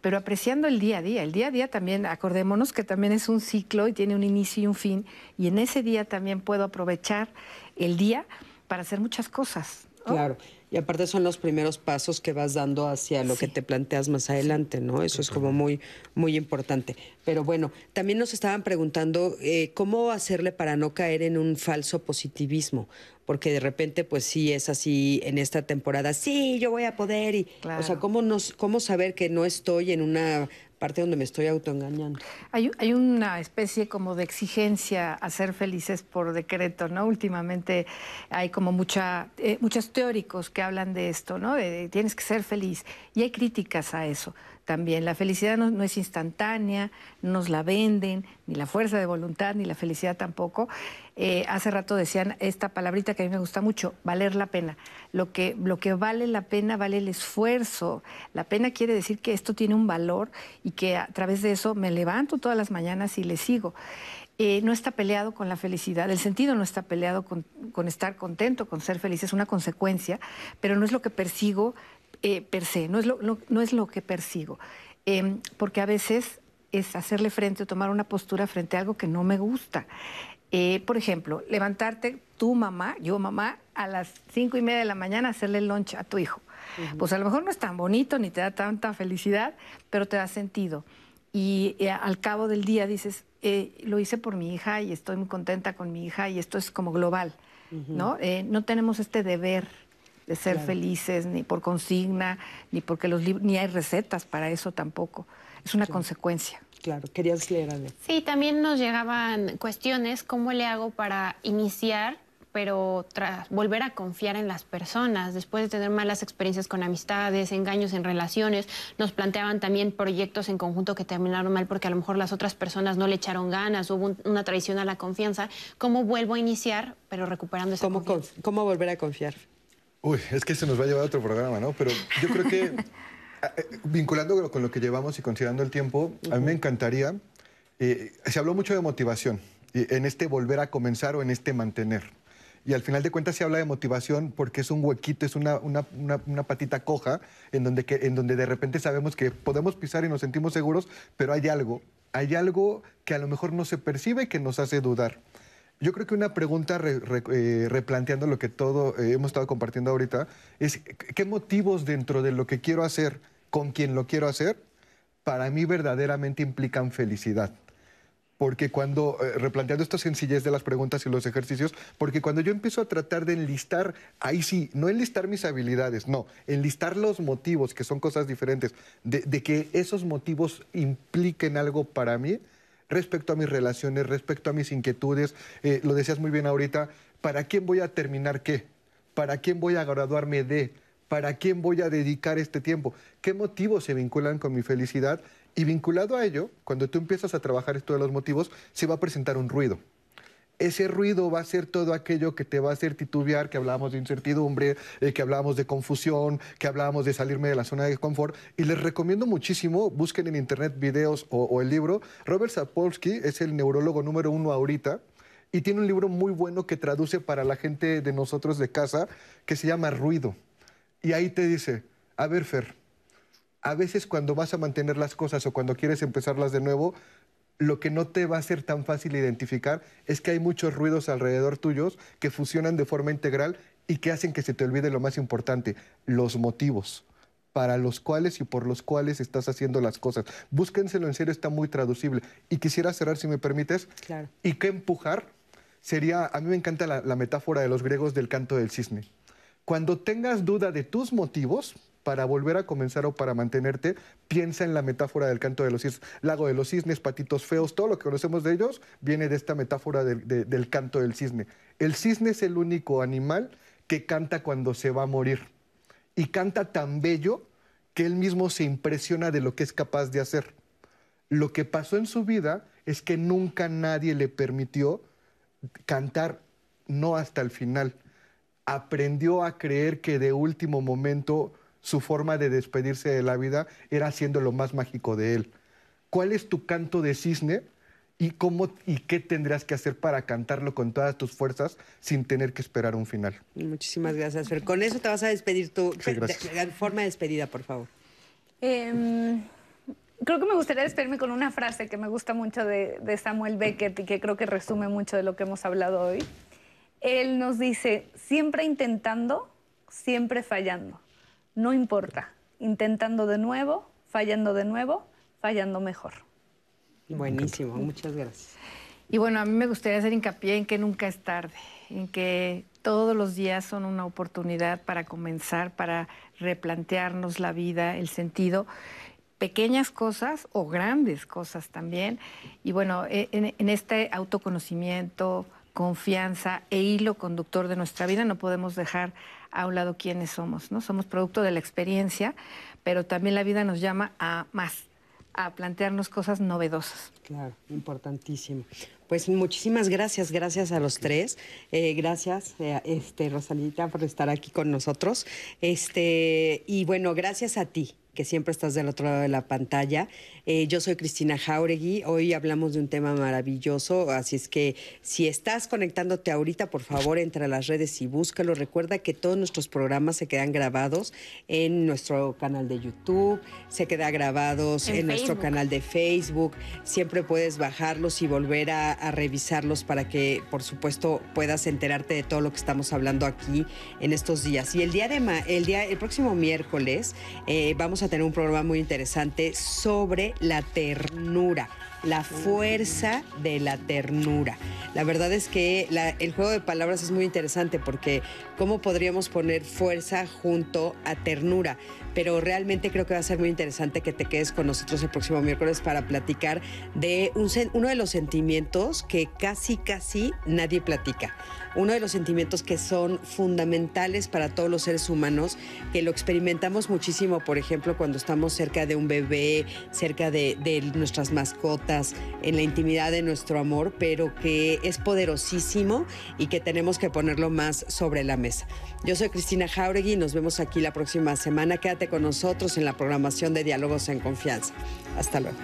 pero apreciando el día a día. El día a día también, acordémonos que también es un ciclo y tiene un inicio y un fin, y en ese día también puedo aprovechar el día para hacer muchas cosas. Claro. Y aparte son los primeros pasos que vas dando hacia lo que te planteas más adelante, ¿no? Eso es como muy, muy importante. Pero bueno, también nos estaban preguntando eh, cómo hacerle para no caer en un falso positivismo, porque de repente, pues sí es así en esta temporada, sí, yo voy a poder, y, o sea, ¿cómo, nos, cómo saber que no estoy en una parte donde me estoy autoengañando. Hay, una especie como de exigencia a ser felices por decreto, ¿no? Últimamente hay como mucha, eh, muchos teóricos que hablan de esto, ¿no? tienes que ser feliz. Y hay críticas a eso también. La felicidad no, es instantánea, no nos la venden, ni la fuerza de voluntad, ni la felicidad tampoco. Eh, hace rato decían esta palabrita que a mí me gusta mucho, valer la pena. Lo que, lo que vale la pena vale el esfuerzo. La pena quiere decir que esto tiene un valor y que a través de eso me levanto todas las mañanas y le sigo. Eh, no está peleado con la felicidad, el sentido no está peleado con, con, estar contento, con ser feliz, es una consecuencia, pero no es lo que persigo eh, per se, no es lo, no es lo que persigo. Em, porque a veces es hacerle frente o tomar una postura frente a algo que no me gusta. Eh, por ejemplo, levantarte tu mamá, yo mamá, a las cinco y media de la mañana hacerle el lunch a tu hijo. Pues a lo mejor no es tan bonito ni te da tanta felicidad, pero te da sentido. Y eh, al cabo del día dices, lo hice por mi hija y estoy muy contenta con mi hija y esto es como global, ¿no? no tenemos este deber de ser felices, ni por consigna, ni porque los ni hay recetas para eso tampoco. Es una consecuencia. Claro, querías leer algo. Sí, también nos llegaban cuestiones, ¿cómo le hago para iniciar pero tras volver a confiar en las personas, después de tener malas experiencias con amistades, engaños en relaciones, nos planteaban también proyectos en conjunto que terminaron mal porque a lo mejor las otras personas no le echaron ganas, hubo una traición a la confianza. ¿Cómo vuelvo a iniciar, pero recuperando esa ¿Cómo, confianza? ¿Cómo volver a confiar? Uy, es que se nos va a llevar a otro programa, ¿no? Pero yo creo que, eh, vinculando con lo que llevamos y considerando el tiempo, a mí me encantaría, eh, se habló mucho de motivación, en este volver a comenzar o en este mantener. Y al final de cuentas se habla de motivación porque es un huequito, es una, una, una, patita coja en donde, que, en donde de repente sabemos que podemos pisar y nos sentimos seguros, pero hay algo, hay algo que a lo mejor no se percibe que nos hace dudar. Yo creo que una pregunta eh, replanteando lo que todo eh, hemos estado compartiendo ahorita es qué motivos dentro de lo que quiero hacer, con quien lo quiero hacer, para mí verdaderamente implican felicidad. Porque cuando, eh, replanteando esta sencillez de las preguntas y los ejercicios, porque cuando yo empiezo a tratar de enlistar, ahí sí, no enlistar mis habilidades, no, enlistar los motivos, que son cosas diferentes, de, de que esos motivos impliquen algo para mí, respecto a mis relaciones, respecto a mis inquietudes, eh, lo decías muy bien ahorita, ¿para quién voy a terminar qué? ¿Para quién voy a graduarme de? ¿Para quién voy a dedicar este tiempo? ¿Qué motivos se vinculan con mi felicidad? Y vinculado a ello, cuando tú empiezas a trabajar esto de los motivos, se va a presentar un ruido. Ese ruido va a ser todo aquello que te va a hacer titubear, que hablábamos de incertidumbre, eh, que hablábamos de confusión, que hablábamos de salirme de la zona de confort. Y les recomiendo muchísimo, busquen en internet videos o, o el libro. Robert Sapolsky es el neurólogo número uno ahorita y tiene un libro muy bueno que traduce para la gente de nosotros de casa que se llama Ruido. Y ahí te dice, a ver, Fer, a veces cuando vas a mantener las cosas o cuando quieres empezarlas de nuevo, lo que no te va a ser tan fácil identificar es que hay muchos ruidos alrededor tuyos que funcionan de forma integral y que hacen que se te olvide lo más importante, los motivos para los cuales y por los cuales estás haciendo las cosas. Búsquenselo en serio, está muy traducible. Y quisiera cerrar, si me permites, Claro. y qué empujar sería, a mí me encanta la, la metáfora de los griegos del canto del cisne. Cuando tengas duda de tus motivos para volver a comenzar o para mantenerte, piensa en la metáfora del canto de los cisnes. Lago de los cisnes, patitos feos, todo lo que conocemos de ellos viene de esta metáfora del- de- del canto del cisne. El cisne es el único animal que canta cuando se va a morir. Y canta tan bello que él mismo se impresiona de lo que es capaz de hacer. Lo que pasó en su vida es que nunca nadie le permitió cantar no hasta el final. Aprendió a creer que de último momento su forma de despedirse de la vida era haciendo lo más mágico de él. ¿Cuál es tu canto de cisne y cómo y qué tendrás que hacer para cantarlo con todas tus fuerzas sin tener que esperar un final? Muchísimas gracias, Fer. Con eso te vas a despedir tú. Sí, gracias. De- de forma de despedida, por favor. Em, creo que me gustaría despedirme con una frase que me gusta mucho de, de Samuel Beckett y que creo que resume mucho de lo que hemos hablado hoy. Él nos dice, siempre intentando, siempre fallando. No importa, intentando de nuevo, fallando de nuevo, fallando mejor. Buenísimo, muchas gracias. Y bueno, a mí me gustaría hacer hincapié en que nunca es tarde, en que todos los días son una oportunidad para comenzar, para replantearnos la vida, el sentido, pequeñas cosas o grandes cosas también. Y bueno, e- en, en este autoconocimiento, confianza e hilo conductor de nuestra vida no podemos dejar a un lado quiénes somos, ¿no? Somos producto de la experiencia, pero también la vida nos llama a más, a plantearnos cosas novedosas. Claro, importantísimo. Pues muchísimas gracias, gracias a los tres. Eh, gracias, eh, este, Rosalita, por estar aquí con nosotros. Este, y bueno, gracias a ti, que siempre estás del otro lado de la pantalla. Eh, yo soy Cristina Jauregui. Hoy hablamos de un tema maravilloso, así es que si estás conectándote ahorita, por favor, entra a las redes y búscalo. Recuerda que todos nuestros programas se quedan grabados en nuestro canal de YouTube, se quedan grabados en, En nuestro canal de Facebook. Siempre puedes bajarlos y volver a, a revisarlos para que, por supuesto, puedas enterarte de todo lo que estamos hablando aquí en estos días. Y el día de ma- el día, el próximo miércoles eh, vamos a tener un programa muy interesante sobre la ternura. La fuerza de la ternura. La verdad es que el juego de palabras es muy interesante porque cómo podríamos poner fuerza junto a ternura. Pero realmente creo que va a ser muy interesante que te quedes con nosotros el próximo miércoles para platicar de uno de los sentimientos que casi, casi nadie platica. Uno de los sentimientos que son fundamentales para todos los seres humanos, que lo experimentamos muchísimo, por ejemplo, cuando estamos cerca de un bebé, cerca de, de nuestras mascotas, en la intimidad de nuestro amor, pero que es poderosísimo y que tenemos que ponerlo más sobre la mesa. Yo soy Cristina Jauregui y nos vemos aquí la próxima semana. Quédate con nosotros en la programación de Diálogos en Confianza. Hasta luego.